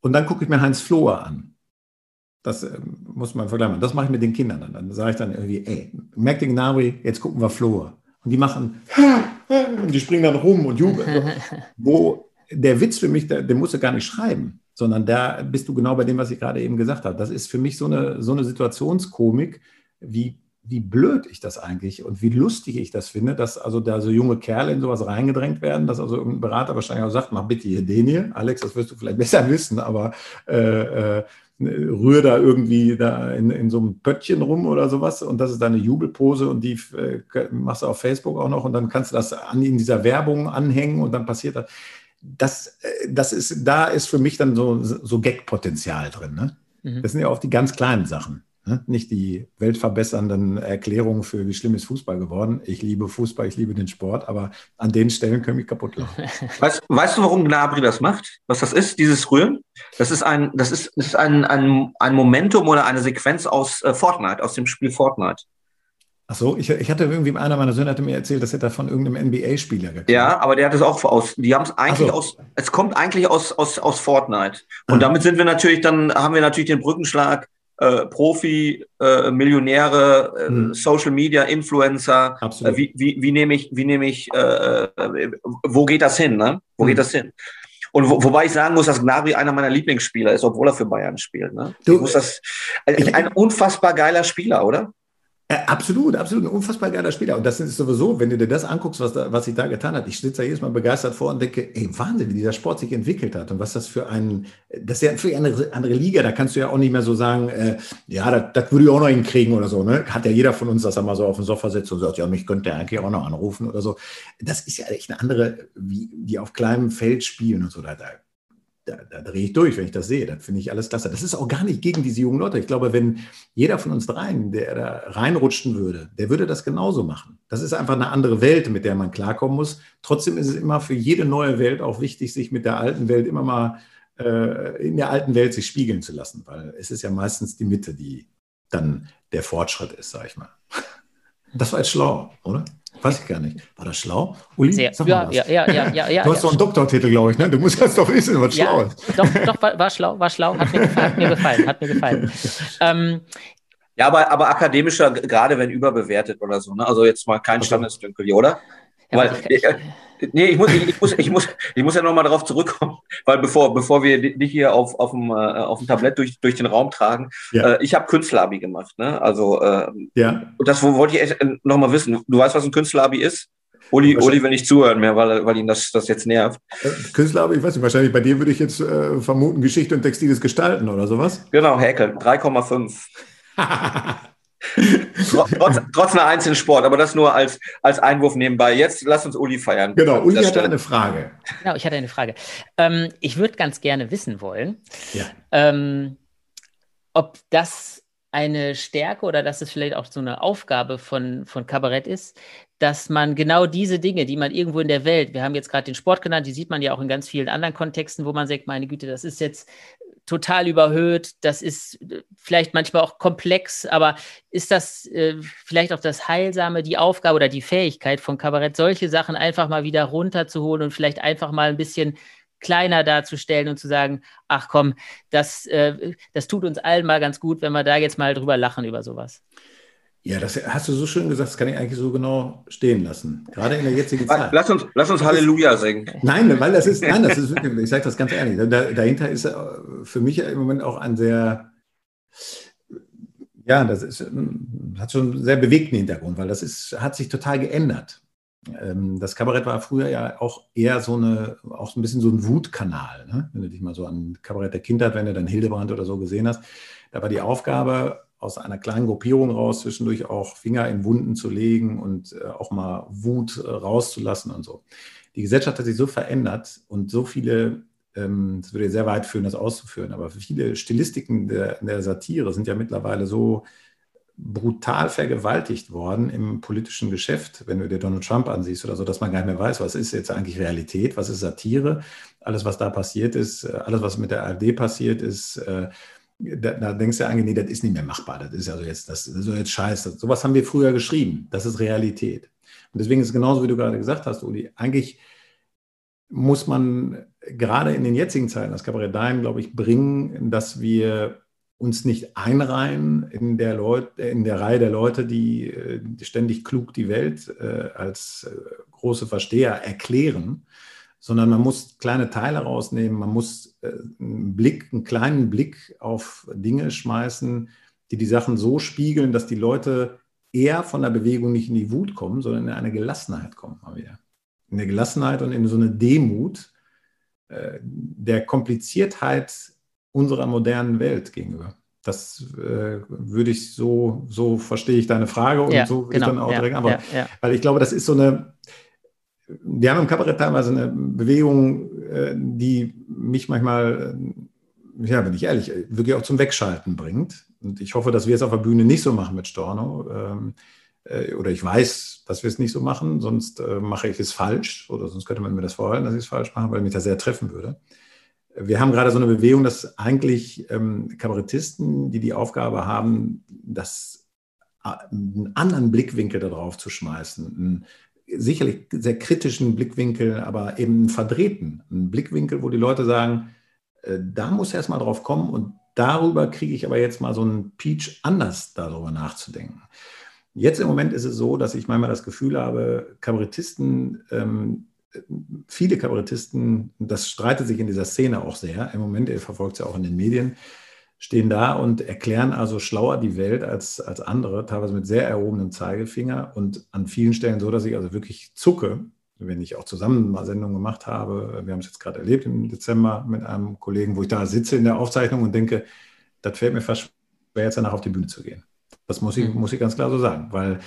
Und dann gucke ich mir Heinz Floher an. Das äh, muss man vergleichen. Das mache ich mit den Kindern dann. Dann sage ich dann irgendwie, ey, merkt den Gnabry, jetzt gucken wir Floher. Und die machen, die springen dann rum und jubeln. Wo der Witz für mich, der, den musst du gar nicht schreiben, sondern da bist du genau bei dem, was ich gerade eben gesagt habe. Das ist für mich so eine, so eine Situationskomik, wie, wie blöd ich das eigentlich und wie lustig ich das finde, dass also da so junge Kerle in sowas reingedrängt werden, dass also irgendein Berater wahrscheinlich auch sagt, mach bitte hier den hier. Alex, das wirst du vielleicht besser wissen, aber äh, äh, rühr da irgendwie da in, in so einem Pöttchen rum oder sowas und das ist deine Jubelpose und die äh, machst du auf Facebook auch noch und dann kannst du das an in dieser Werbung anhängen und dann passiert das. Das, äh, das ist, da ist für mich dann so, so Gag-Potenzial drin. Ne? Mhm. Das sind ja auch die ganz kleinen Sachen. Ne? Nicht die weltverbessernden Erklärungen für, wie schlimm ist Fußball geworden. Ich liebe Fußball, ich liebe den Sport, aber an den Stellen können mich kaputt lachen. Weißt, weißt du, warum Gnabry das macht? Was das ist, dieses Rühren? Das ist ein, das ist, das ist ein, ein, ein Momentum oder eine Sequenz aus äh, Fortnite, aus dem Spiel Fortnite. Ach so, ich, ich hatte irgendwie, einer meiner Söhne hatte mir erzählt, das hätte er von irgendeinem NBA-Spieler gekriegt. Ja, aber der hat es auch aus, die haben es eigentlich so. aus, es kommt eigentlich aus, aus, aus Fortnite. Und ah. damit sind wir natürlich, dann haben wir natürlich den Brückenschlag äh, Profi, äh, Millionäre, äh, hm. Social Media, Influencer. Absolut. Äh, wie, wie, wie nehme ich, wie nehme ich, äh, äh, wo geht das hin? Ne? Wo hm. geht das hin? Und wo, wobei ich sagen muss, dass Gnabry einer meiner Lieblingsspieler ist, obwohl er für Bayern spielt. Ne? Du, ich muss das, ein, ein unfassbar geiler Spieler, oder? Äh, absolut, absolut. Ein unfassbar geiler Spieler. Und das ist sowieso, wenn du dir das anguckst, was, da, was sich da getan hat. Ich sitze da jedes Mal begeistert vor und denke, ey, Wahnsinn, wie dieser Sport sich entwickelt hat und was das für ein, das ist ja für eine andere Liga. Da kannst du ja auch nicht mehr so sagen, äh, ja, das, das würde ich auch noch hinkriegen oder so. Ne? Hat ja jeder von uns, dass er mal so auf dem Sofa sitzt und sagt, ja, mich könnte er eigentlich auch noch anrufen oder so. Das ist ja echt eine andere, wie die auf kleinem Feld spielen und so. Da, da da, da drehe ich durch, wenn ich das sehe. Das finde ich alles klasse. Das ist auch gar nicht gegen diese jungen Leute. Ich glaube, wenn jeder von uns dreien, der da reinrutschen würde, der würde das genauso machen. Das ist einfach eine andere Welt, mit der man klarkommen muss. Trotzdem ist es immer für jede neue Welt auch wichtig, sich mit der alten Welt immer mal äh, in der alten Welt sich spiegeln zu lassen, weil es ist ja meistens die Mitte, die dann der Fortschritt ist, sag ich mal. Das war jetzt schlau, oder? Weiß ich gar nicht. War das schlau? Uli, Sehr, sag ja, mal was. Ja, ja, ja, ja, ja, Du hast doch einen Doktortitel, glaube ich, ne? Du musst das doch wissen, was schlau ist. Doch, doch, war, war, schlau, war schlau, hat mir gefallen, hat mir gefallen. Hat mir gefallen. ähm, ja, aber, aber akademischer, gerade wenn überbewertet oder so, ne? Also jetzt mal kein Standesdünkel, oder? Ja, Weil, ich, nee, ich muss, ich, ich, muss, ich, muss, ich muss ja nochmal darauf zurückkommen, weil bevor, bevor wir dich hier auf, auf, dem, äh, auf dem Tablett durch, durch den Raum tragen, ja. äh, ich habe Künstlerabi gemacht. Ne? Also, äh, ja. und das wollte ich echt nochmal wissen. Du weißt, was ein Künstlerabi ist? Uli, Uli will nicht zuhören mehr, weil, weil ihn das, das jetzt nervt. Äh, Künstlerabi, ich weiß nicht, wahrscheinlich bei dir würde ich jetzt äh, vermuten, Geschichte und textiles Gestalten oder sowas. Genau, Häkeln, 3,5. trotz, trotz einer einzelnen Sport, aber das nur als, als Einwurf nebenbei. Jetzt lass uns Uli feiern. Genau, Uli hatte eine Frage. Genau, ich hatte eine Frage. Ähm, ich würde ganz gerne wissen wollen, ja. ähm, ob das eine Stärke oder dass es vielleicht auch so eine Aufgabe von, von Kabarett ist, dass man genau diese Dinge, die man irgendwo in der Welt, wir haben jetzt gerade den Sport genannt, die sieht man ja auch in ganz vielen anderen Kontexten, wo man sagt, meine Güte, das ist jetzt total überhöht, das ist äh, vielleicht manchmal auch komplex, aber ist das äh, vielleicht auch das Heilsame, die Aufgabe oder die Fähigkeit von Kabarett, solche Sachen einfach mal wieder runterzuholen und vielleicht einfach mal ein bisschen kleiner darzustellen und zu sagen, ach komm, das, äh, das tut uns allen mal ganz gut, wenn wir da jetzt mal drüber lachen über sowas. Ja, das hast du so schön gesagt, das kann ich eigentlich so genau stehen lassen. Gerade in der jetzigen Zeit. Lass uns, lass uns Halleluja singen. Nein, weil das ist, nein, das ist wirklich, ich sage das ganz ehrlich, da, dahinter ist äh, für mich im Moment auch ein sehr, ja, das ist, hat schon einen sehr bewegten Hintergrund, weil das ist, hat sich total geändert. ähm, das Kabarett war früher ja auch eher so eine, auch ein bisschen so ein Wutkanal. Ne? Wenn du dich mal so an Kabarett der Kindheit, wenn du dann Hildebrand oder so gesehen hast, da war die Aufgabe, aus einer kleinen Gruppierung raus zwischendurch auch Finger in Wunden zu legen und äh, auch mal Wut äh, rauszulassen und so. Die Gesellschaft hat sich so verändert und so viele, ähm, das würde sehr weit führen, das auszuführen, aber viele Stilistiken der, der Satire sind ja mittlerweile so brutal vergewaltigt worden im politischen Geschäft, wenn du dir Donald Trump ansiehst oder so, dass man gar nicht mehr weiß, was ist jetzt eigentlich Realität, was ist Satire, alles, was da passiert ist, äh, alles, was mit der AfD passiert ist, äh, da, da, denkst du eigentlich, nee, das ist nicht mehr machbar, das ist also jetzt, das ist jetzt scheiße. Sowas haben wir früher geschrieben, das ist Realität. Und deswegen ist es genauso, wie du gerade gesagt hast, Uli, eigentlich muss man gerade in den jetzigen Zeiten das Kabarett dahin, glaube ich, bringen, dass wir uns nicht einreihen in der, Leut, in der Reihe der Leute, die, die ständig klug die Welt äh, als äh, große Versteher erklären, sondern man muss kleine Teile rausnehmen, man muss äh, einen Blick, einen kleinen Blick auf Dinge schmeißen, die die Sachen so spiegeln, dass die Leute eher von der Bewegung nicht in die Wut kommen, sondern in eine Gelassenheit kommen mal wieder. In eine Gelassenheit und in so eine Demut äh, der Kompliziertheit unserer modernen Welt gegenüber. Das äh, würde ich so, so verstehe ich deine Frage und ja, so würde genau, ich dann auch ja, direkt, aber ja, weil ich glaube, das ist so eine, wir haben im Kabarett teilweise eine Bewegung, äh, die mich manchmal, äh, ja, bin ich ehrlich, wirklich auch zum Wegschalten bringt. Und ich hoffe, dass wir es auf der Bühne nicht so machen mit Storno. Ähm, äh, oder ich weiß, dass wir es nicht so machen, sonst äh, mache ich es falsch. Oder sonst könnte man mir das vorhalten, dass ich es falsch mache, weil mich das sehr treffen würde wir haben gerade so eine Bewegung, dass eigentlich ähm, Kabarettisten, die die Aufgabe haben, das, äh, einen anderen Blickwinkel darauf zu schmeißen, sicherlich sehr kritischen Blickwinkel, aber eben einen verdrehten, einen Blickwinkel, wo die Leute sagen, äh, da muss erst mal drauf kommen und darüber kriege ich aber jetzt mal so einen Peach anders darüber nachzudenken. Jetzt im Moment ist es so, dass ich manchmal das Gefühl habe, Kabarettisten ähm, viele Kabarettisten, das streitet sich in dieser Szene auch sehr, im Moment, ihr verfolgt es ja auch in den Medien, stehen da und erklären also schlauer die Welt als, als andere, teilweise mit sehr erhobenem Zeigefinger und an vielen Stellen so, dass ich also wirklich zucke, wenn ich auch zusammen mal Sendungen gemacht habe. Wir haben es jetzt gerade erlebt im Dezember mit einem Kollegen, wo ich da sitze in der Aufzeichnung und denke, das fällt mir fast schwer, jetzt danach auf die Bühne zu gehen. Das muss ich, mhm. muss ich ganz klar so sagen, weil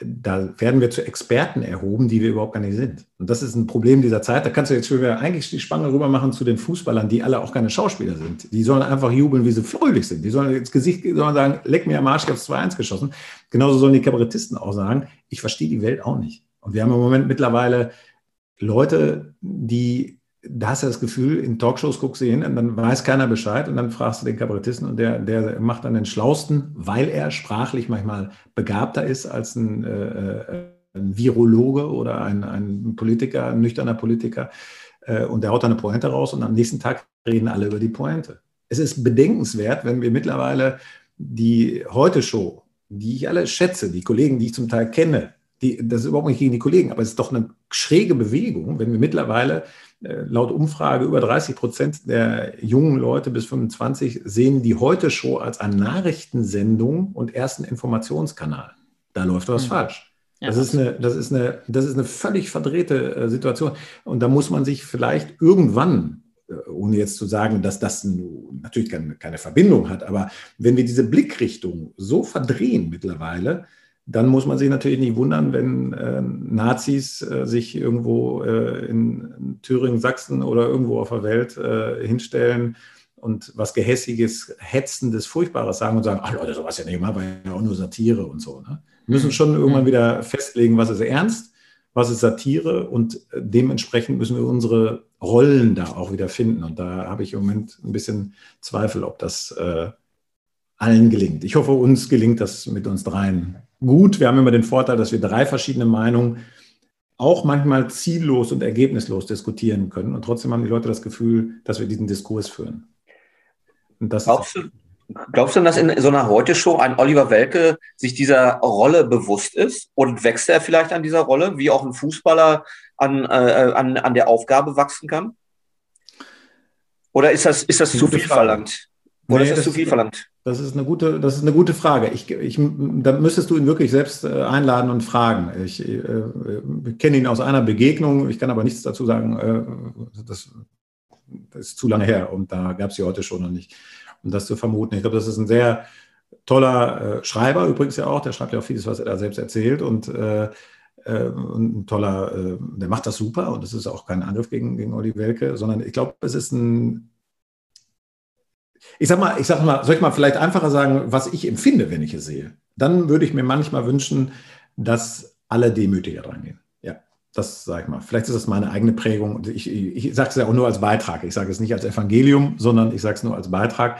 da werden wir zu Experten erhoben, die wir überhaupt gar nicht sind. Und das ist ein Problem dieser Zeit. Da kannst du jetzt schon wieder eigentlich die Spange rüber machen zu den Fußballern, die alle auch keine Schauspieler sind. Die sollen einfach jubeln, wie sie fröhlich sind. Die sollen ins Gesicht sollen sagen, leck mir am Arsch, ich habe 2-1 geschossen. Genauso sollen die Kabarettisten auch sagen, ich verstehe die Welt auch nicht. Und wir haben im Moment mittlerweile Leute, die da hast du das Gefühl, in Talkshows guckst du hin und dann weiß keiner Bescheid und dann fragst du den Kabarettisten und der, der macht dann den Schlausten, weil er sprachlich manchmal begabter ist als ein, äh, ein Virologe oder ein, ein Politiker, ein nüchterner Politiker. Äh, und der haut dann eine Pointe raus und am nächsten Tag reden alle über die Pointe. Es ist bedenkenswert, wenn wir mittlerweile die Heute-Show, die ich alle schätze, die Kollegen, die ich zum Teil kenne, die, das ist überhaupt nicht gegen die Kollegen, aber es ist doch eine schräge Bewegung, wenn wir mittlerweile äh, laut Umfrage über 30 Prozent der jungen Leute bis 25 sehen die Heute-Show als eine Nachrichtensendung und ersten Informationskanal. Da läuft was mhm. falsch. Ja, das, ist eine, das, ist eine, das ist eine völlig verdrehte äh, Situation. Und da muss man sich vielleicht irgendwann, äh, ohne jetzt zu sagen, dass das natürlich keine, keine Verbindung hat, aber wenn wir diese Blickrichtung so verdrehen mittlerweile, dann muss man sich natürlich nicht wundern, wenn äh, Nazis äh, sich irgendwo äh, in Thüringen, Sachsen oder irgendwo auf der Welt äh, hinstellen und was Gehässiges, Hetzendes, Furchtbares sagen und sagen, ach Leute, sowas ja nicht mal, weil ja auch nur Satire und so. Ne? Wir müssen schon irgendwann mhm. wieder festlegen, was ist ernst, was ist Satire und äh, dementsprechend müssen wir unsere Rollen da auch wieder finden. Und da habe ich im Moment ein bisschen Zweifel, ob das äh, allen gelingt. Ich hoffe, uns gelingt das mit uns dreien gut. Wir haben immer den Vorteil, dass wir drei verschiedene Meinungen auch manchmal ziellos und ergebnislos diskutieren können. Und trotzdem haben die Leute das Gefühl, dass wir diesen Diskurs führen. glaubst, du, glaubst du, dass in so einer Heute-Show ein Oliver Welke sich dieser Rolle bewusst ist und wächst er vielleicht an dieser Rolle, wie auch ein Fußballer an, äh, an, an der Aufgabe wachsen kann? Oder ist das, ist das zu viel verlangt? Oder nee, ist das, das, zu viel verlangt? Das ist eine gute, das ist eine gute Frage. Ich, ich, da müsstest du ihn wirklich selbst äh, einladen und fragen. Ich äh, kenne ihn aus einer Begegnung. Ich kann aber nichts dazu sagen. Äh, das, das, ist zu lange her und da gab es sie heute schon noch nicht. Um das zu vermuten. Ich glaube, das ist ein sehr toller äh, Schreiber übrigens ja auch. Der schreibt ja auch vieles, was er da selbst erzählt und, äh, äh, ein toller, der macht das super und das ist auch kein Angriff gegen, gegen Olli Welke, sondern ich glaube, es ist ein ich sag mal, ich sag mal, soll ich mal vielleicht einfacher sagen, was ich empfinde, wenn ich es sehe? Dann würde ich mir manchmal wünschen, dass alle demütiger dran gehen. Ja, das sage ich mal. Vielleicht ist das meine eigene Prägung. Ich, ich, ich sage es ja auch nur als Beitrag. Ich sage es nicht als Evangelium, sondern ich sage es nur als Beitrag.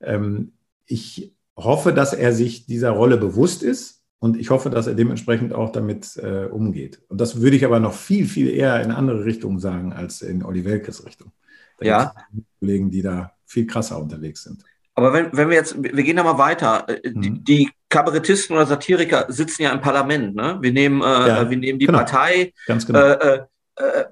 Ähm, ich hoffe, dass er sich dieser Rolle bewusst ist und ich hoffe, dass er dementsprechend auch damit äh, umgeht. Und das würde ich aber noch viel, viel eher in andere Richtungen sagen als in Olli Welkes Richtung. Da ja. Kollegen, die da viel krasser unterwegs sind. Aber wenn, wenn wir jetzt, wir gehen da mal weiter. Äh, die, mhm. die Kabarettisten oder Satiriker sitzen ja im Parlament. Ne? Wir, nehmen, äh, ja, wir nehmen die genau. Partei. Ganz genau. Äh, äh, äh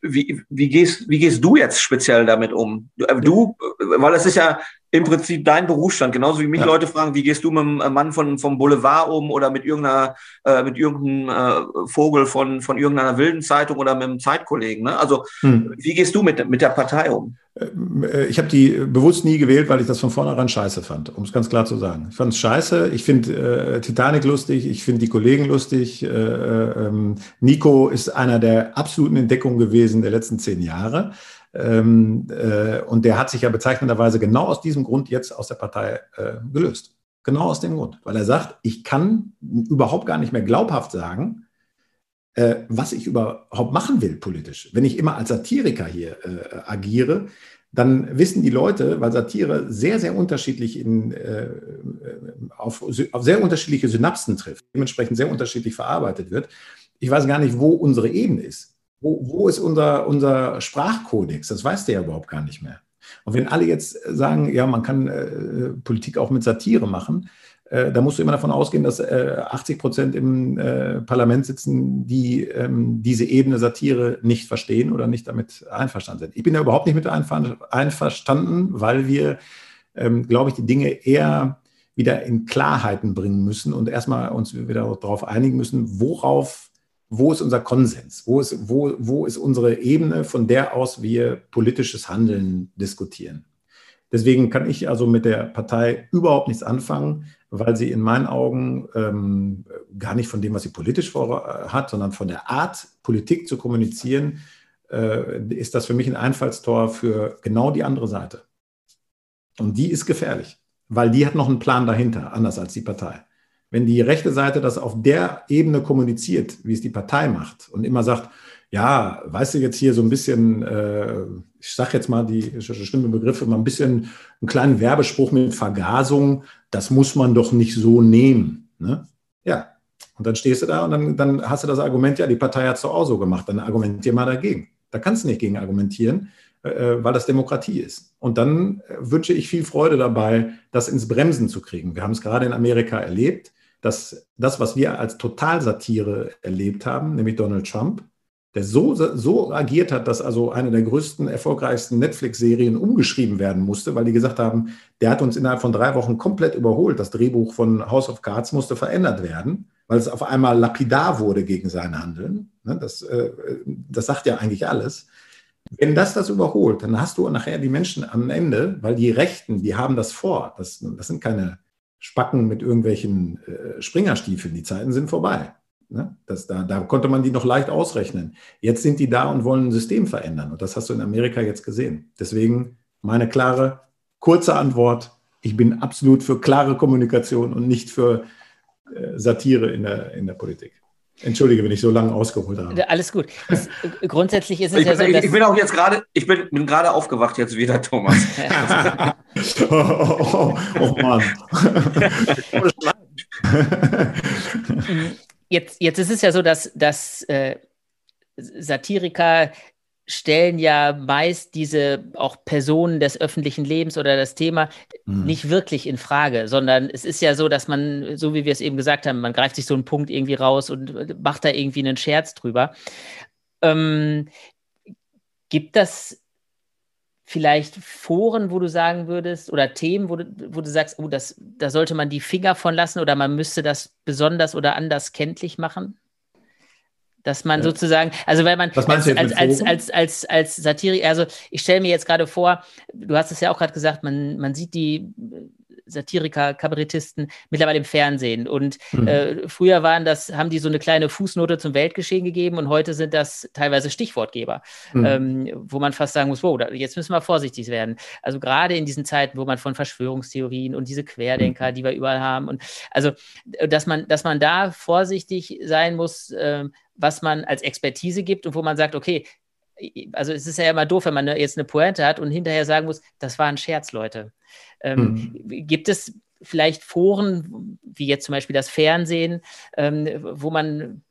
wie, wie, gehst, wie gehst du jetzt speziell damit um? Du, weil es ist ja im Prinzip dein Berufsstand, genauso wie mich ja. Leute fragen, wie gehst du mit einem Mann von, vom Boulevard um oder mit irgendeiner, äh, mit irgendeinem äh, Vogel von, von irgendeiner wilden Zeitung oder mit einem Zeitkollegen. Ne? Also hm. wie gehst du mit, mit der Partei um? Äh, ich habe die bewusst nie gewählt, weil ich das von vornherein scheiße fand, um es ganz klar zu sagen. Ich fand es scheiße. Ich finde äh, Titanic lustig, ich finde die Kollegen lustig. Äh, ähm, Nico ist einer der absoluten Entdeckungen gewesen der letzten zehn Jahre. Ähm, äh, und der hat sich ja bezeichnenderweise genau aus diesem Grund jetzt aus der Partei äh, gelöst. Genau aus dem Grund, weil er sagt, ich kann überhaupt gar nicht mehr glaubhaft sagen, äh, was ich überhaupt machen will politisch. Wenn ich immer als Satiriker hier äh, agiere, dann wissen die Leute, weil Satire sehr, sehr unterschiedlich in, äh, auf, auf sehr unterschiedliche Synapsen trifft, dementsprechend sehr unterschiedlich verarbeitet wird. Ich weiß gar nicht, wo unsere Ebene ist. Wo, wo ist unser, unser Sprachkodex? Das weiß der ja überhaupt gar nicht mehr. Und wenn alle jetzt sagen, ja, man kann äh, Politik auch mit Satire machen, äh, da musst du immer davon ausgehen, dass äh, 80 Prozent im äh, Parlament sitzen, die ähm, diese Ebene Satire nicht verstehen oder nicht damit einverstanden sind. Ich bin ja überhaupt nicht mit einverstanden, weil wir, ähm, glaube ich, die Dinge eher wieder in Klarheiten bringen müssen und erstmal uns wieder darauf einigen müssen, worauf wo ist unser Konsens? Wo ist, wo, wo ist unsere Ebene, von der aus wir politisches Handeln diskutieren? Deswegen kann ich also mit der Partei überhaupt nichts anfangen, weil sie in meinen Augen ähm, gar nicht von dem, was sie politisch vorhat, sondern von der Art, Politik zu kommunizieren, äh, ist das für mich ein Einfallstor für genau die andere Seite. Und die ist gefährlich, weil die hat noch einen Plan dahinter, anders als die Partei. Wenn die rechte Seite das auf der Ebene kommuniziert, wie es die Partei macht und immer sagt, ja, weißt du jetzt hier so ein bisschen, äh, ich sage jetzt mal die schlimme Begriffe, mal ein bisschen einen kleinen Werbespruch mit Vergasung, das muss man doch nicht so nehmen. Ne? Ja, und dann stehst du da und dann, dann hast du das Argument, ja, die Partei hat es doch auch so gemacht, dann argumentier mal dagegen. Da kannst du nicht gegen argumentieren, äh, weil das Demokratie ist. Und dann äh, wünsche ich viel Freude dabei, das ins Bremsen zu kriegen. Wir haben es gerade in Amerika erlebt dass das, was wir als Totalsatire erlebt haben, nämlich Donald Trump, der so, so agiert hat, dass also eine der größten, erfolgreichsten Netflix-Serien umgeschrieben werden musste, weil die gesagt haben, der hat uns innerhalb von drei Wochen komplett überholt. Das Drehbuch von House of Cards musste verändert werden, weil es auf einmal lapidar wurde gegen sein Handeln. Ne, das, äh, das sagt ja eigentlich alles. Wenn das das überholt, dann hast du nachher die Menschen am Ende, weil die Rechten, die haben das vor. Das, das sind keine Spacken mit irgendwelchen äh, Springerstiefeln. Die Zeiten sind vorbei. Ne? Das, da, da konnte man die noch leicht ausrechnen. Jetzt sind die da und wollen ein System verändern. Und das hast du in Amerika jetzt gesehen. Deswegen meine klare, kurze Antwort. Ich bin absolut für klare Kommunikation und nicht für äh, Satire in der, in der Politik. Entschuldige, wenn ich so lange ausgeholt habe. Alles gut. Äh, grundsätzlich ist es ich ja bin, so, dass ich bin auch jetzt gerade, ich bin, bin gerade aufgewacht jetzt wieder, Thomas. oh, oh, oh, oh Mann. jetzt, jetzt ist es ja so, dass, dass äh, Satiriker stellen ja meist diese auch Personen des öffentlichen Lebens oder das Thema mhm. nicht wirklich in Frage, sondern es ist ja so, dass man, so wie wir es eben gesagt haben, man greift sich so einen Punkt irgendwie raus und macht da irgendwie einen Scherz drüber. Ähm, gibt das vielleicht Foren, wo du sagen würdest, oder Themen, wo du, wo du sagst, oh, das, da sollte man die Finger von lassen oder man müsste das besonders oder anders kenntlich machen? Dass man ja. sozusagen, also weil man als, als, als, als, als, als Satire, also ich stelle mir jetzt gerade vor, du hast es ja auch gerade gesagt, man, man sieht die Satiriker, Kabarettisten mittlerweile im Fernsehen. Und mhm. äh, früher waren das, haben die so eine kleine Fußnote zum Weltgeschehen gegeben und heute sind das teilweise Stichwortgeber, mhm. ähm, wo man fast sagen muss, wow, da, jetzt müssen wir vorsichtig werden. Also gerade in diesen Zeiten, wo man von Verschwörungstheorien und diese Querdenker, mhm. die wir überall haben, und also, dass man, dass man da vorsichtig sein muss, äh, was man als Expertise gibt und wo man sagt, okay, also es ist ja immer doof, wenn man jetzt eine Pointe hat und hinterher sagen muss, das war ein Scherz, Leute. Ähm, hm. Gibt es vielleicht Foren, wie jetzt zum Beispiel das Fernsehen, ähm, wo man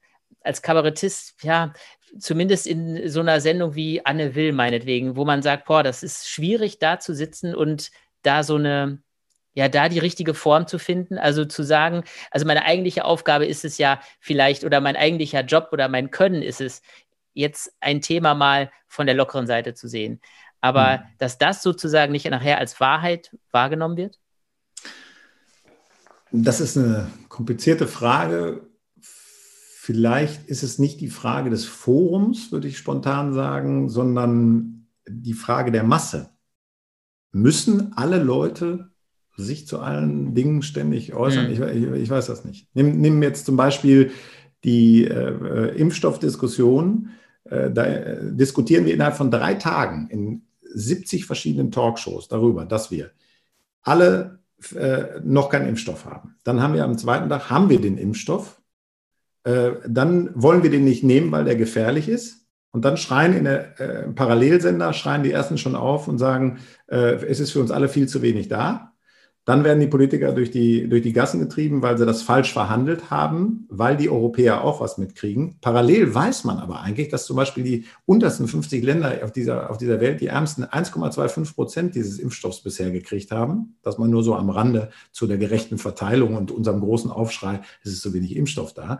als Kabarettist, ja, zumindest in so einer Sendung wie Anne Will meinetwegen, wo man sagt, boah, das ist schwierig da zu sitzen und da so eine, ja, da die richtige Form zu finden. Also zu sagen, also meine eigentliche Aufgabe ist es ja vielleicht oder mein eigentlicher Job oder mein Können ist es, jetzt ein Thema mal von der lockeren Seite zu sehen. Aber hm. dass das sozusagen nicht nachher als Wahrheit wahrgenommen wird? Das ist eine komplizierte Frage. Vielleicht ist es nicht die Frage des Forums, würde ich spontan sagen, sondern die Frage der Masse. Müssen alle Leute sich zu allen Dingen ständig äußern? Hm. Ich, ich, ich, weiß das nicht. Nimm, nimm jetzt zum Beispiel die äh, Impfstoffdiskussion. Äh, da äh, diskutieren wir innerhalb von drei Tagen in 70 verschiedenen Talkshows darüber, dass wir alle äh, noch keinen Impfstoff haben. Dann haben wir am zweiten Tag, haben wir den Impfstoff. Äh, dann wollen wir den nicht nehmen, weil der gefährlich ist. Und dann schreien in der äh, Parallelsender, schreien die Ersten schon auf und sagen, äh, es ist für uns alle viel zu wenig da. Dann werden die Politiker durch die, durch die Gassen getrieben, weil sie das falsch verhandelt haben, weil die Europäer auch was mitkriegen. Parallel weiß man aber eigentlich, dass zum Beispiel die untersten 50 Länder auf dieser, auf dieser Welt, die ärmsten 1,25 Prozent dieses Impfstoffs bisher gekriegt haben. Dass man nur so am Rande zu der gerechten Verteilung und unserem großen Aufschrei, es ist so wenig Impfstoff da.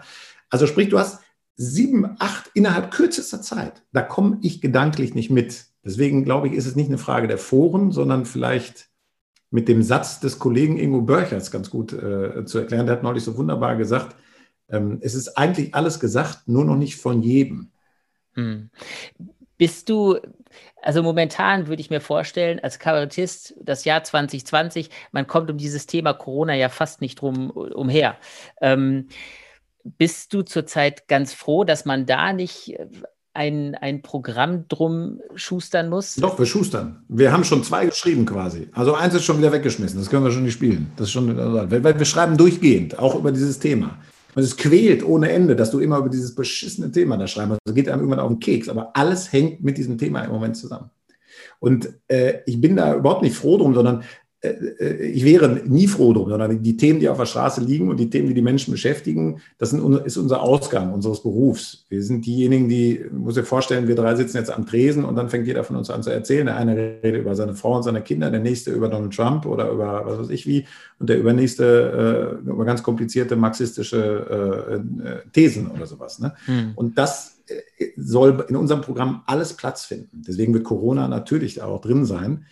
Also sprich, du hast sieben, acht innerhalb kürzester Zeit. Da komme ich gedanklich nicht mit. Deswegen glaube ich, ist es nicht eine Frage der Foren, sondern vielleicht mit dem Satz des Kollegen Ingo Börchers ganz gut äh, zu erklären. Der hat neulich so wunderbar gesagt, ähm, es ist eigentlich alles gesagt, nur noch nicht von jedem. Hm. Bist du, also momentan würde ich mir vorstellen, als Kabarettist, das Jahr 2020, man kommt um dieses Thema Corona ja fast nicht drum umher. Ähm, bist du zurzeit ganz froh, dass man da nicht ein, ein Programm drum schustern muss? Doch, wir schustern. Wir haben schon zwei geschrieben quasi. Also eins ist schon wieder weggeschmissen, das können wir schon nicht spielen. Das ist schon, weil wir schreiben durchgehend, auch über dieses Thema. Und es quält ohne Ende, dass du immer über dieses beschissene Thema da schreibst. Das also geht einem irgendwann auf den Keks, aber alles hängt mit diesem Thema im Moment zusammen. Und äh, ich bin da überhaupt nicht froh drum, sondern ich wäre nie froh drum, sondern die Themen, die auf der Straße liegen und die Themen, die die Menschen beschäftigen, das ist unser Ausgang unseres Berufs. Wir sind diejenigen, die, muss ich vorstellen, wir drei sitzen jetzt am Tresen und dann fängt jeder von uns an zu erzählen. Der eine redet über seine Frau und seine Kinder, der nächste über Donald Trump oder über was weiß ich wie und der übernächste äh, über ganz komplizierte marxistische Thesen oder sowas. Ne? Hm. Und das soll in unserem Programm alles Platz finden. Deswegen wird Corona natürlich auch drin sein.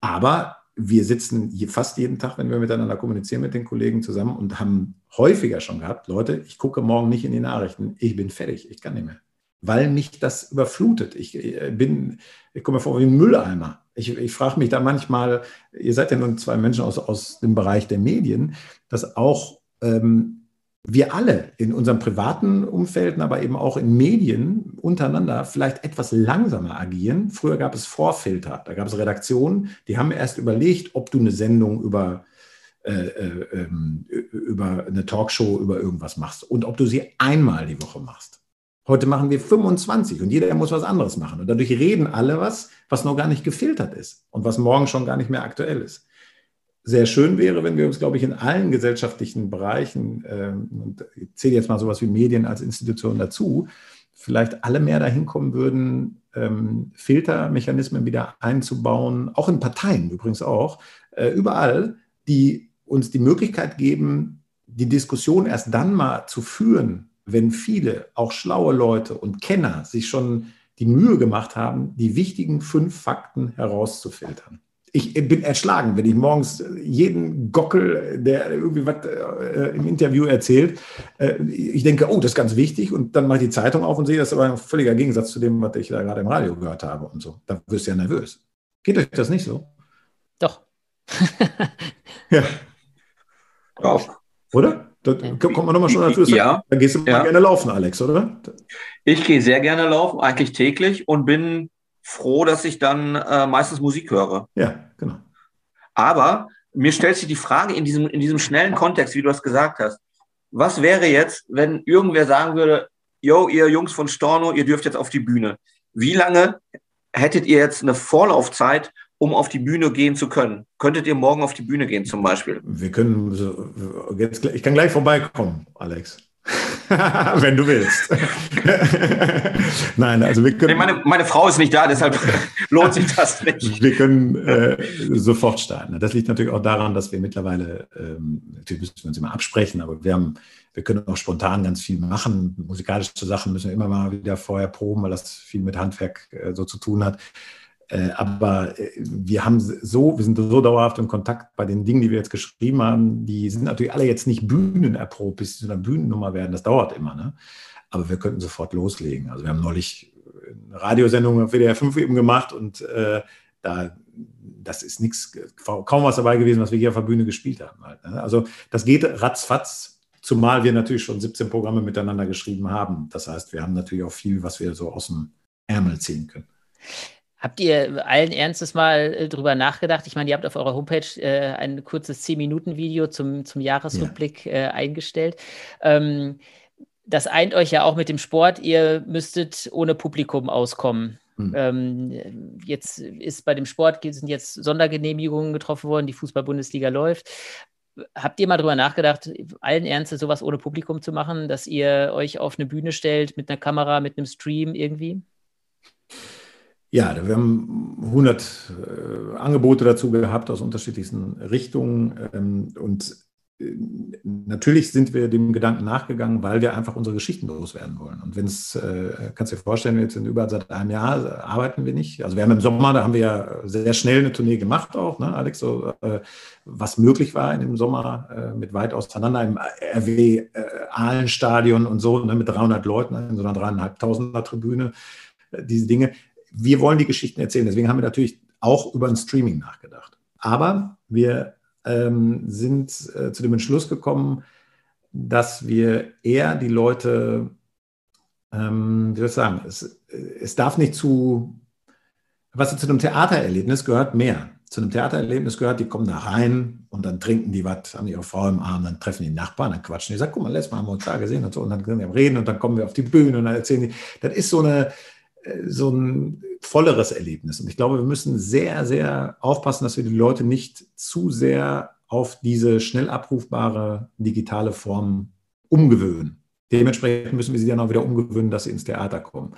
Aber wir sitzen fast jeden Tag, wenn wir miteinander kommunizieren mit den Kollegen zusammen und haben häufiger schon gehabt, Leute, ich gucke morgen nicht in die Nachrichten, ich bin fertig, ich kann nicht mehr, weil mich das überflutet. Ich äh, bin, ich komme mir vor wie ein Mülleimer. Ich, ich frage mich da manchmal, ihr seid ja nun zwei Menschen aus, aus dem Bereich der Medien, dass auch ähm, wir alle in unserem privaten Umfeld, aber eben auch in Medien untereinander vielleicht etwas langsamer agieren. Früher gab es Vorfilter, da gab es Redaktionen, die haben erst überlegt, ob du eine Sendung über, äh, äh, ähm, über eine Talkshow, über irgendwas machst und ob du sie einmal die Woche machst. Heute machen wir 25 und jeder muss was anderes machen. Und dadurch reden alle was, was noch gar nicht gefiltert ist und was morgen schon gar nicht mehr aktuell ist sehr schön wäre, wenn wir uns, glaube ich, in allen gesellschaftlichen Bereichen, ähm, und ich zähle jetzt mal sowas wie Medien als Institution dazu, vielleicht alle mehr dahin kommen würden, ähm, Filtermechanismen wieder einzubauen, auch in Parteien übrigens auch, äh, überall, die uns die Möglichkeit geben, die Diskussion erst dann mal zu führen, wenn viele, auch schlaue Leute und Kenner, sich schon die Mühe gemacht haben, die wichtigen fünf Fakten herauszufiltern. Ich bin erschlagen, wenn ich morgens jeden Gockel, der irgendwie was äh, im Interview erzählt, äh, ich denke, oh, das ist ganz wichtig und dann mache ich die Zeitung auf und sehe, das ist aber ein völliger Gegensatz zu dem, was ich da gerade im Radio gehört habe und so. Da wirst du ja nervös. Geht euch das nicht so? Doch. ja. Auch. Oder? Da kommt man nochmal schon dazu. Ja. Da gehst du ja. mal gerne laufen, Alex, oder? Ich gehe sehr gerne laufen, eigentlich täglich und bin froh, dass ich dann äh, meistens Musik höre. Ja, genau. Aber mir stellt sich die Frage in diesem, in diesem schnellen Kontext, wie du das gesagt hast. Was wäre jetzt, wenn irgendwer sagen würde, yo, ihr Jungs von Storno, ihr dürft jetzt auf die Bühne. Wie lange hättet ihr jetzt eine Vorlaufzeit, um auf die Bühne gehen zu können? Könntet ihr morgen auf die Bühne gehen zum Beispiel? Wir können, jetzt, ich kann gleich vorbeikommen, Alex. Wenn du willst. Nein, also wir können. Nee, meine, meine, Frau ist nicht da, deshalb lohnt sich das nicht. Wir können äh, sofort starten. Das liegt natürlich auch daran, dass wir mittlerweile, ähm, natürlich müssen wir uns immer absprechen, aber wir haben, wir können auch spontan ganz viel machen. Musikalische Sachen müssen wir immer mal wieder vorher proben, weil das viel mit Handwerk äh, so zu tun hat. Äh, aber äh, wir haben so, wir sind so dauerhaft in Kontakt bei den Dingen, die wir jetzt geschrieben haben. Die sind natürlich alle jetzt nicht bühnenerprobt, bis sie zu einer Bühnennummer werden. Das dauert immer, ne? Aber wir könnten sofort loslegen. Also wir haben neulich eine Radiosendung auf WDR 5 eben gemacht und äh, da, das ist nichts, kaum was dabei gewesen, was wir hier auf der Bühne gespielt haben. Halt, ne? Also das geht ratzfatz, zumal wir natürlich schon 17 Programme miteinander geschrieben haben. Das heißt, wir haben natürlich auch viel, was wir so aus dem Ärmel ziehen können. Habt ihr allen Ernstes mal äh, drüber nachgedacht? Ich meine, ihr habt auf eurer Homepage äh, ein kurzes 10-Minuten-Video zum, zum Jahresrückblick ja. äh, eingestellt. Ähm, das eint euch ja auch mit dem Sport. Ihr müsstet ohne Publikum auskommen. Mhm. Ähm, jetzt ist bei dem Sport sind jetzt Sondergenehmigungen getroffen worden, die Fußball-Bundesliga läuft. Habt ihr mal drüber nachgedacht, allen Ernstes sowas ohne Publikum zu machen, dass ihr euch auf eine Bühne stellt mit einer Kamera, mit einem Stream irgendwie? Ja, wir haben 100 äh, Angebote dazu gehabt aus unterschiedlichsten Richtungen. Ähm, und äh, natürlich sind wir dem Gedanken nachgegangen, weil wir einfach unsere Geschichten loswerden wollen. Und wenn es, äh, kannst du dir vorstellen, jetzt in über seit einem Jahr arbeiten wir nicht. Also wir haben im Sommer, da haben wir ja sehr schnell eine Tournee gemacht auch, ne, Alex, so, was möglich war in dem Sommer mit weit auseinander im RW Ahlenstadion und so, ne, mit 300 Leuten in so einer dreieinhalbtausender Tribüne diese Dinge wir wollen die Geschichten erzählen. Deswegen haben wir natürlich auch über ein Streaming nachgedacht. Aber wir ähm, sind äh, zu dem Entschluss gekommen, dass wir eher die Leute, ähm, wie soll ich sagen, es, es darf nicht zu, was zu einem Theatererlebnis gehört, mehr. Zu einem Theatererlebnis gehört, die kommen da rein und dann trinken die was, haben ihre Frau im Arm, dann treffen die Nachbarn, dann quatschen die, sagen, guck mal, letztes Mal haben wir uns da gesehen und so, und dann reden und dann kommen wir auf die Bühne und dann erzählen die. Das ist so eine, so ein volleres Erlebnis. Und ich glaube, wir müssen sehr, sehr aufpassen, dass wir die Leute nicht zu sehr auf diese schnell abrufbare digitale Form umgewöhnen. Dementsprechend müssen wir sie dann auch wieder umgewöhnen, dass sie ins Theater kommen.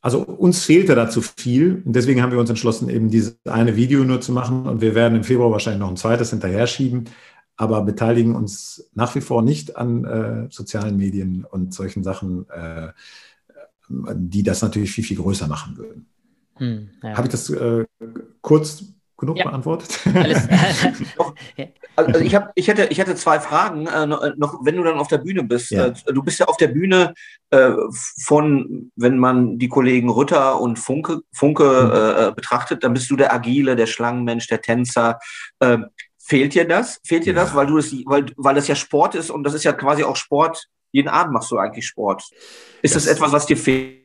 Also uns fehlte dazu viel und deswegen haben wir uns entschlossen, eben dieses eine Video nur zu machen und wir werden im Februar wahrscheinlich noch ein zweites hinterher schieben, aber beteiligen uns nach wie vor nicht an äh, sozialen Medien und solchen Sachen. Äh, die das natürlich viel, viel größer machen würden. Hm, ja. Habe ich das äh, kurz genug ja. beantwortet? Alles. also ich, hab, ich, hätte, ich hätte zwei Fragen. Äh, noch, wenn du dann auf der Bühne bist. Ja. Äh, du bist ja auf der Bühne äh, von, wenn man die Kollegen Rütter und Funke, Funke mhm. äh, betrachtet, dann bist du der Agile, der Schlangenmensch, der Tänzer. Ähm, fehlt dir das? Fehlt dir das, weil du es, weil, weil das ja Sport ist und das ist ja quasi auch Sport jeden Abend machst du eigentlich Sport. Ist das, das etwas, was dir fehlt?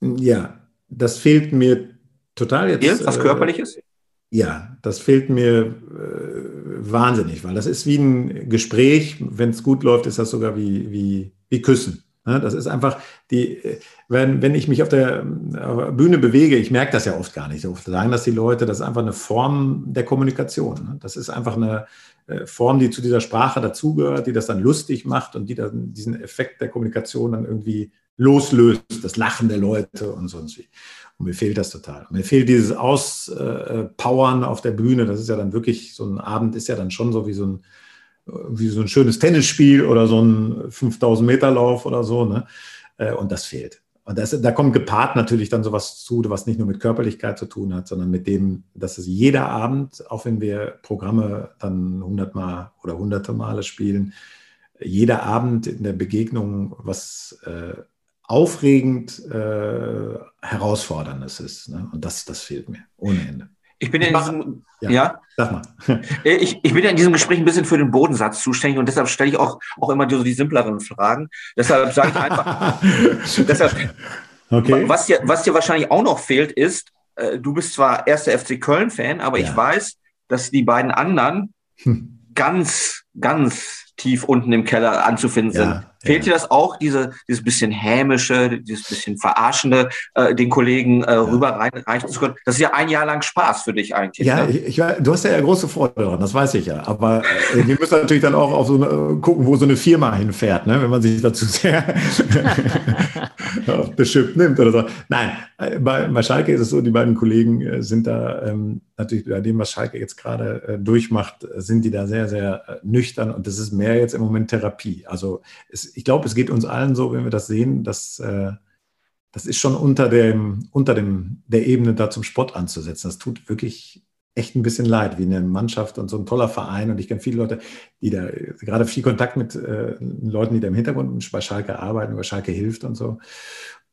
Ja, das fehlt mir total jetzt. Dir, was äh, körperliches? Ja, das fehlt mir äh, wahnsinnig, weil das ist wie ein Gespräch. Wenn es gut läuft, ist das sogar wie, wie, wie Küssen. Ne? Das ist einfach die, wenn, wenn ich mich auf der, Bühne bewege, ich merke das ja oft gar nicht. Oft sagen das die Leute, das ist einfach eine Form der Kommunikation. Ne? Das ist einfach eine äh, Form, die zu dieser Sprache dazugehört, die das dann lustig macht und die dann diesen Effekt der Kommunikation dann irgendwie loslöst, das Lachen der Leute und sonst wie. Und mir fehlt das total. Mir fehlt dieses Auspowern auf der Bühne. Das ist ja dann wirklich, so ein Abend ist ja dann schon so wie so ein wie so ein schönes Tennisspiel oder so ein 5000 Meter Lauf oder so. Ne? Äh, und das fehlt. und das, da kommt gepaart natürlich dann sowas zu, was nicht nur mit Körperlichkeit zu tun hat, sondern mit dem, dass es jeder Abend, auch wenn wir Programme dann hundertmal oder hunderte Male spielen, jeder Abend in der Begegnung was äh, aufregend äh, herausforderndes ist. Ne? Und das, das fehlt mir ohne Ende. Ich bin ja in diesem, ja, ja, sag mal. ich, ich bin ja in diesem Gespräch ein bisschen für den Bodensatz zuständig und deshalb stelle ich auch, auch immer die, so die simpleren Fragen. Deshalb sage ich einfach, deshalb, okay. was, dir, was dir wahrscheinlich auch noch fehlt, ist, äh, du bist zwar erster FC Köln-Fan, aber ja. ich weiß, dass die beiden anderen hm. ganz, ganz tief unten im Keller anzufinden sind. Fehlt dir das auch, diese, dieses bisschen hämische, dieses bisschen verarschende, äh, den Kollegen äh, ja. rüberreichen zu können? Das ist ja ein Jahr lang Spaß für dich eigentlich. Ja, ne? ich, ich, du hast ja, ja große Freude daran, das weiß ich ja. Aber äh, wir müssen natürlich dann auch auf so eine, gucken, wo so eine Firma hinfährt, ne? wenn man sich dazu sehr bestimmt nimmt oder so. Nein, äh, bei, bei Schalke ist es so, die beiden Kollegen äh, sind da ähm, natürlich bei dem, was Schalke jetzt gerade äh, durchmacht, sind die da sehr, sehr äh, nüchtern und das ist mehr jetzt im Moment Therapie. Also es, ich glaube, es geht uns allen so, wenn wir das sehen, dass äh, das ist schon unter dem, unter dem, der Ebene da zum Sport anzusetzen. Das tut wirklich echt ein bisschen leid, wie eine Mannschaft und so ein toller Verein. Und ich kenne viele Leute, die da gerade viel Kontakt mit äh, Leuten, die da im Hintergrund bei Schalke arbeiten, über Schalke hilft und so.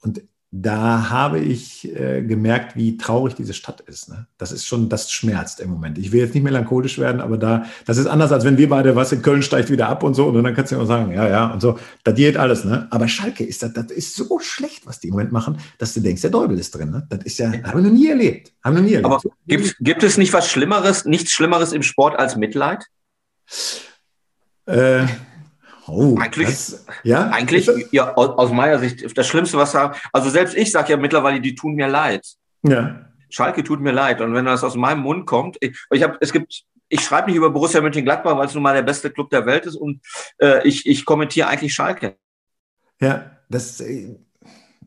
Und da habe ich äh, gemerkt, wie traurig diese Stadt ist. Ne? Das ist schon, das schmerzt im Moment. Ich will jetzt nicht melancholisch werden, aber da, das ist anders, als wenn wir beide, was in Köln steigt wieder ab und so, und dann kannst du auch sagen, ja, ja, und so, da geht alles, ne? Aber Schalke ist das, das ist so schlecht, was die im Moment machen, dass du denkst, der Teufel ist drin, ne? Das ist ja, ja. haben wir noch nie erlebt. Haben wir noch nie erlebt. Aber gibt, gibt es nicht was Schlimmeres, nichts Schlimmeres im Sport als Mitleid? Äh, Oh, eigentlich, das, ja, eigentlich, ja, aus, meiner Sicht, das Schlimmste, was da, also selbst ich sage ja mittlerweile, die tun mir leid. Ja. Schalke tut mir leid. Und wenn das aus meinem Mund kommt, ich, ich habe, es gibt, ich schreibe nicht über Borussia Mönchengladbach, weil es nun mal der beste Club der Welt ist und äh, ich, ich kommentiere eigentlich Schalke. Ja, das, äh,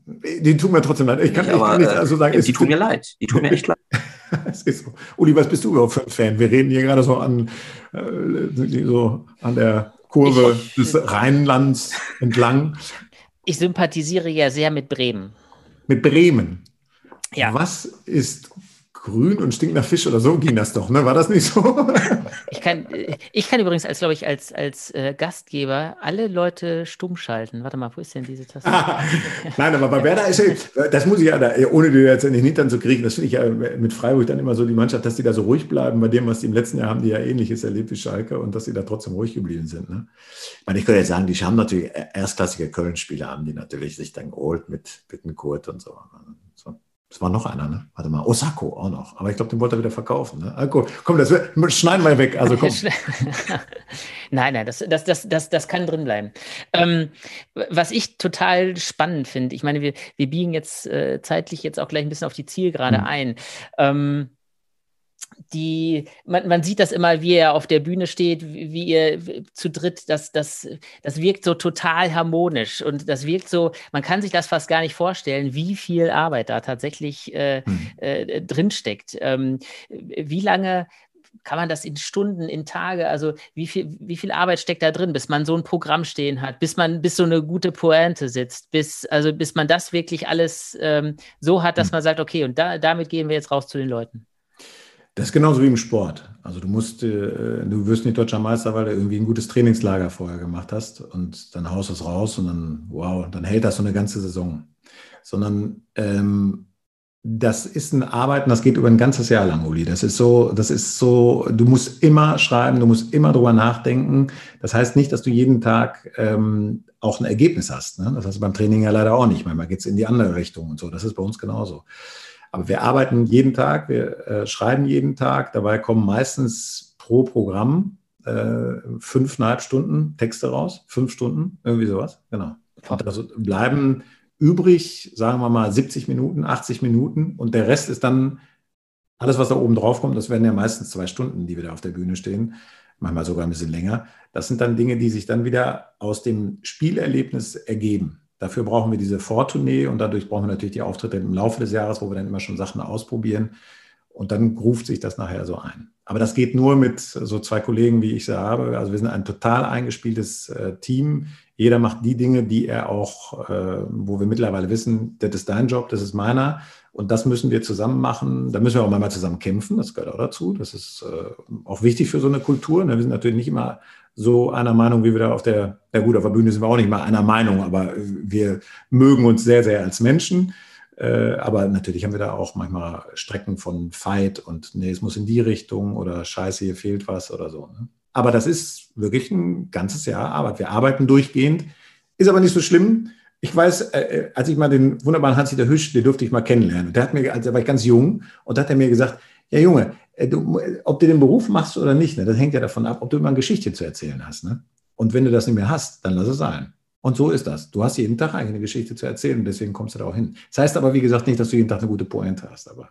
die tun mir trotzdem leid. Ich kann, nicht, aber, ich kann nicht also sagen, die tun mir leid. Die tun mir echt leid. es ist so. Uli, was bist du überhaupt für ein Fan? Wir reden hier gerade so an, äh, so an der Kurve ich, des Rheinlands entlang. Ich sympathisiere ja sehr mit Bremen. Mit Bremen? Ja. Was ist grün und stinkt nach Fisch oder so ging das doch, ne? War das nicht so? ich, kann, ich kann übrigens, als glaube ich, als, als äh, Gastgeber alle Leute stumm schalten. Warte mal, wo ist denn diese Taste? Nein, aber bei Werder ist ja, das muss ich ja, da, ohne dir jetzt in den Hintern zu kriegen, das finde ich ja mit Freiburg dann immer so die Mannschaft, dass die da so ruhig bleiben. Bei dem, was die im letzten Jahr haben, die ja ähnliches erlebt wie Schalke und dass sie da trotzdem ruhig geblieben sind. Ne? Ich meine, ich könnte jetzt sagen, die haben natürlich erstklassige Köln-Spieler, haben die natürlich sich dann geholt mit Bittenkurt und so. Es war noch einer, ne? Warte mal, Osako auch noch. Aber ich glaube, den wollte er wieder verkaufen. Ne? Also, komm, das schneiden wir weg. Also komm. nein, nein, das, das, das, das, das kann drin bleiben. Ähm, was ich total spannend finde, ich meine, wir, wir biegen jetzt äh, zeitlich jetzt auch gleich ein bisschen auf die Zielgerade hm. ein. Ähm, die, man, man sieht das immer, wie er auf der Bühne steht, wie, wie ihr zu dritt, das, das, das wirkt so total harmonisch und das wirkt so, man kann sich das fast gar nicht vorstellen, wie viel Arbeit da tatsächlich äh, mhm. äh, drinsteckt. Ähm, wie lange kann man das in Stunden, in Tage, also wie viel, wie viel Arbeit steckt da drin, bis man so ein Programm stehen hat, bis man, bis so eine gute Pointe sitzt, bis, also bis man das wirklich alles ähm, so hat, dass mhm. man sagt, okay, und da, damit gehen wir jetzt raus zu den Leuten. Das ist genauso wie im Sport. Also du musst, äh, du wirst nicht deutscher Meister, weil du irgendwie ein gutes Trainingslager vorher gemacht hast und dann haust du es raus und dann, wow, dann hält das so eine ganze Saison. Sondern ähm, das ist ein Arbeiten, das geht über ein ganzes Jahr lang, Uli. Das ist so, das ist so, du musst immer schreiben, du musst immer drüber nachdenken. Das heißt nicht, dass du jeden Tag ähm, auch ein Ergebnis hast. Ne? Das hast du beim Training ja leider auch nicht. Manchmal geht es in die andere Richtung und so. Das ist bei uns genauso. Aber wir arbeiten jeden Tag, wir äh, schreiben jeden Tag. Dabei kommen meistens pro Programm äh, fünfeinhalb Stunden Texte raus. Fünf Stunden, irgendwie sowas. Genau. Und also bleiben übrig, sagen wir mal, 70 Minuten, 80 Minuten. Und der Rest ist dann alles, was da oben drauf kommt. Das werden ja meistens zwei Stunden, die wir da auf der Bühne stehen. Manchmal sogar ein bisschen länger. Das sind dann Dinge, die sich dann wieder aus dem Spielerlebnis ergeben. Dafür brauchen wir diese Vortournee und dadurch brauchen wir natürlich die Auftritte im Laufe des Jahres, wo wir dann immer schon Sachen ausprobieren. Und dann ruft sich das nachher so ein. Aber das geht nur mit so zwei Kollegen, wie ich sie habe. Also wir sind ein total eingespieltes äh, Team. Jeder macht die Dinge, die er auch, äh, wo wir mittlerweile wissen, das ist dein Job, das ist meiner. Und das müssen wir zusammen machen. Da müssen wir auch manchmal zusammen kämpfen. Das gehört auch dazu. Das ist äh, auch wichtig für so eine Kultur. Wir sind natürlich nicht immer so einer Meinung, wie wir da auf der, ja gut, auf der Bühne sind wir auch nicht mal einer Meinung, aber wir mögen uns sehr, sehr als Menschen. Äh, aber natürlich haben wir da auch manchmal Strecken von Fight und nee, es muss in die Richtung oder Scheiße, hier fehlt was oder so. Ne? Aber das ist wirklich ein ganzes Jahr Arbeit. Wir arbeiten durchgehend, ist aber nicht so schlimm. Ich weiß, äh, äh als ich mal den wunderbaren Hans-Dieter Hüsch, den durfte ich mal kennenlernen. Der hat mir, also da war ich ganz jung, und da hat er mir gesagt, ja Junge, äh, du, ob du den Beruf machst oder nicht, ne, das hängt ja davon ab, ob du immer eine Geschichte zu erzählen hast. Ne? Und wenn du das nicht mehr hast, dann lass es sein. Und so ist das. Du hast jeden Tag eigentlich eine Geschichte zu erzählen und deswegen kommst du da auch hin. Das heißt aber, wie gesagt, nicht, dass du jeden Tag eine gute Pointe hast, aber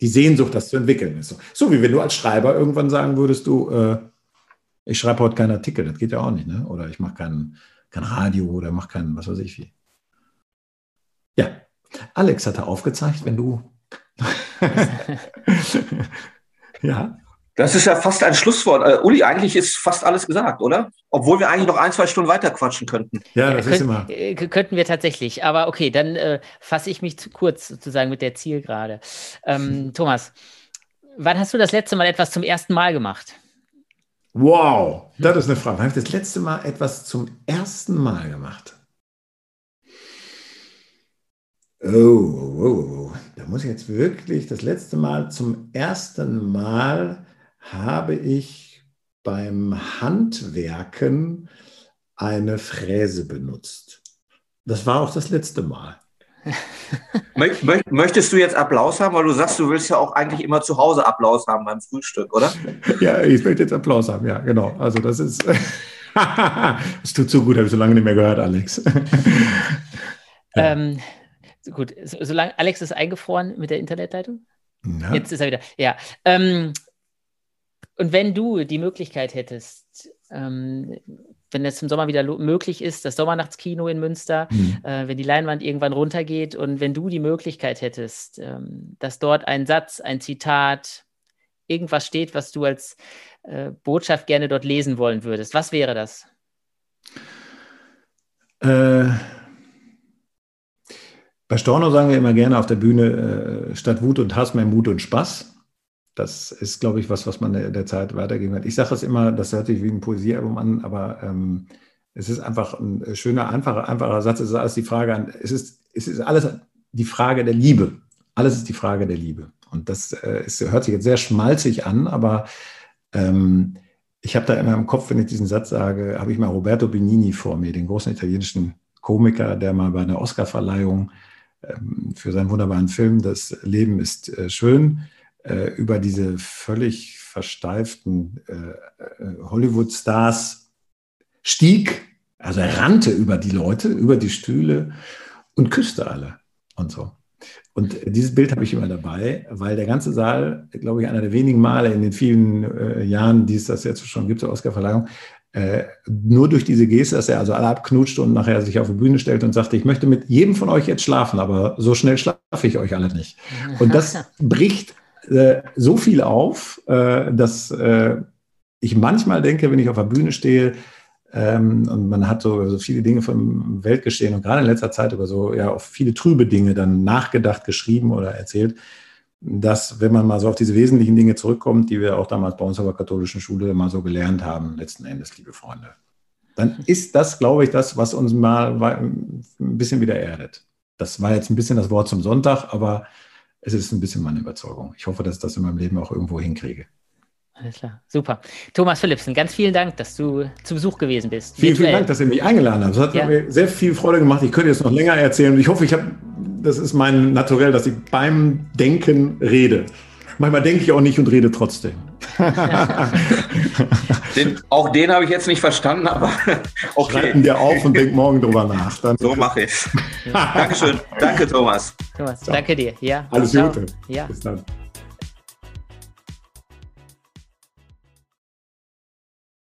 die Sehnsucht, das zu entwickeln ist so. So wie wenn du als Schreiber irgendwann sagen würdest, du, äh, ich schreibe heute keinen Artikel, das geht ja auch nicht, ne? Oder ich mache kein, kein Radio oder mache keinen, was weiß ich wie. Ja, Alex hatte aufgezeigt, wenn du. ja. Das ist ja fast ein Schlusswort. Uh, Uli, eigentlich ist fast alles gesagt, oder? Obwohl wir eigentlich noch ein, zwei Stunden weiter quatschen könnten. Ja, das ja, ist immer. Äh, könnten wir tatsächlich. Aber okay, dann äh, fasse ich mich zu kurz sozusagen mit der Zielgerade. Ähm, Thomas, wann hast du das letzte Mal etwas zum ersten Mal gemacht? Wow, das ist eine Frage. Wann habe ich das letzte Mal etwas zum ersten Mal gemacht? Oh, oh, oh, da muss ich jetzt wirklich das letzte Mal zum ersten Mal habe ich beim Handwerken eine Fräse benutzt. Das war auch das letzte Mal. Möchtest du jetzt Applaus haben, weil du sagst, du willst ja auch eigentlich immer zu Hause Applaus haben beim Frühstück, oder? Ja, ich möchte jetzt Applaus haben, ja, genau. Also das ist, es tut so gut, habe ich so lange nicht mehr gehört, Alex. ja. ähm, gut, solange Alex ist eingefroren mit der Internetleitung. Ja. Jetzt ist er wieder. Ja. Ähm, und wenn du die Möglichkeit hättest, ähm, wenn es im Sommer wieder möglich ist, das Sommernachtskino in Münster, mhm. äh, wenn die Leinwand irgendwann runtergeht und wenn du die Möglichkeit hättest, ähm, dass dort ein Satz, ein Zitat, irgendwas steht, was du als äh, Botschaft gerne dort lesen wollen würdest, was wäre das? Äh, bei Storno sagen wir immer gerne auf der Bühne, äh, statt Wut und Hass mehr Mut und Spaß. Das ist, glaube ich, was, was man der, der Zeit weitergeben wird. Ich sage das immer, das hört sich wie ein Poesiealbum an, aber ähm, es ist einfach ein schöner, einfacher, einfacher Satz. Es ist alles die Frage an, es ist, es ist alles die Frage der Liebe. Alles ist die Frage der Liebe. Und das äh, ist, hört sich jetzt sehr schmalzig an, aber ähm, ich habe da immer im Kopf, wenn ich diesen Satz sage, habe ich mal Roberto Benini vor mir, den großen italienischen Komiker, der mal bei einer Oscarverleihung für seinen wunderbaren Film Das Leben ist äh, schön äh, über diese völlig versteiften äh, Hollywood-Stars stieg, also er rannte über die Leute, über die Stühle und küsste alle und so. Und dieses Bild habe ich immer dabei, weil der ganze Saal, glaube ich, einer der wenigen Male in den vielen äh, Jahren, die es das jetzt schon gibt, zur Oscarverleihung, äh, nur durch diese Geste, dass er also alle abknutscht und nachher sich auf die Bühne stellt und sagte, ich möchte mit jedem von euch jetzt schlafen, aber so schnell schlafe ich euch alle nicht. Und das bricht äh, so viel auf, äh, dass äh, ich manchmal denke, wenn ich auf der Bühne stehe ähm, und man hat so, so viele Dinge vom Weltgeschehen und gerade in letzter Zeit über so ja auch viele trübe Dinge dann nachgedacht, geschrieben oder erzählt, dass wenn man mal so auf diese wesentlichen Dinge zurückkommt, die wir auch damals bei uns auf der katholischen Schule mal so gelernt haben, letzten Endes, liebe Freunde, dann ist das, glaube ich, das, was uns mal ein bisschen wieder erdet. Das war jetzt ein bisschen das Wort zum Sonntag, aber es ist ein bisschen meine Überzeugung. Ich hoffe, dass ich das in meinem Leben auch irgendwo hinkriege. Alles klar, super. Thomas Philipsen, ganz vielen Dank, dass du zu Besuch gewesen bist. Vielen, vielen Dank, dass ihr mich eingeladen habt. Das hat ja. mir sehr viel Freude gemacht. Ich könnte jetzt noch länger erzählen. Ich hoffe, ich habe, das ist mein Naturell, dass ich beim Denken rede. Manchmal denke ich auch nicht und rede trotzdem. den, auch den habe ich jetzt nicht verstanden, aber okay. Schreiben dir auf und denk morgen drüber nach. Dann so mache ich. Dankeschön. Danke, Thomas. Thomas, Ciao. danke dir. Ja. Alles Ciao. Gute. Ja. Bis dann.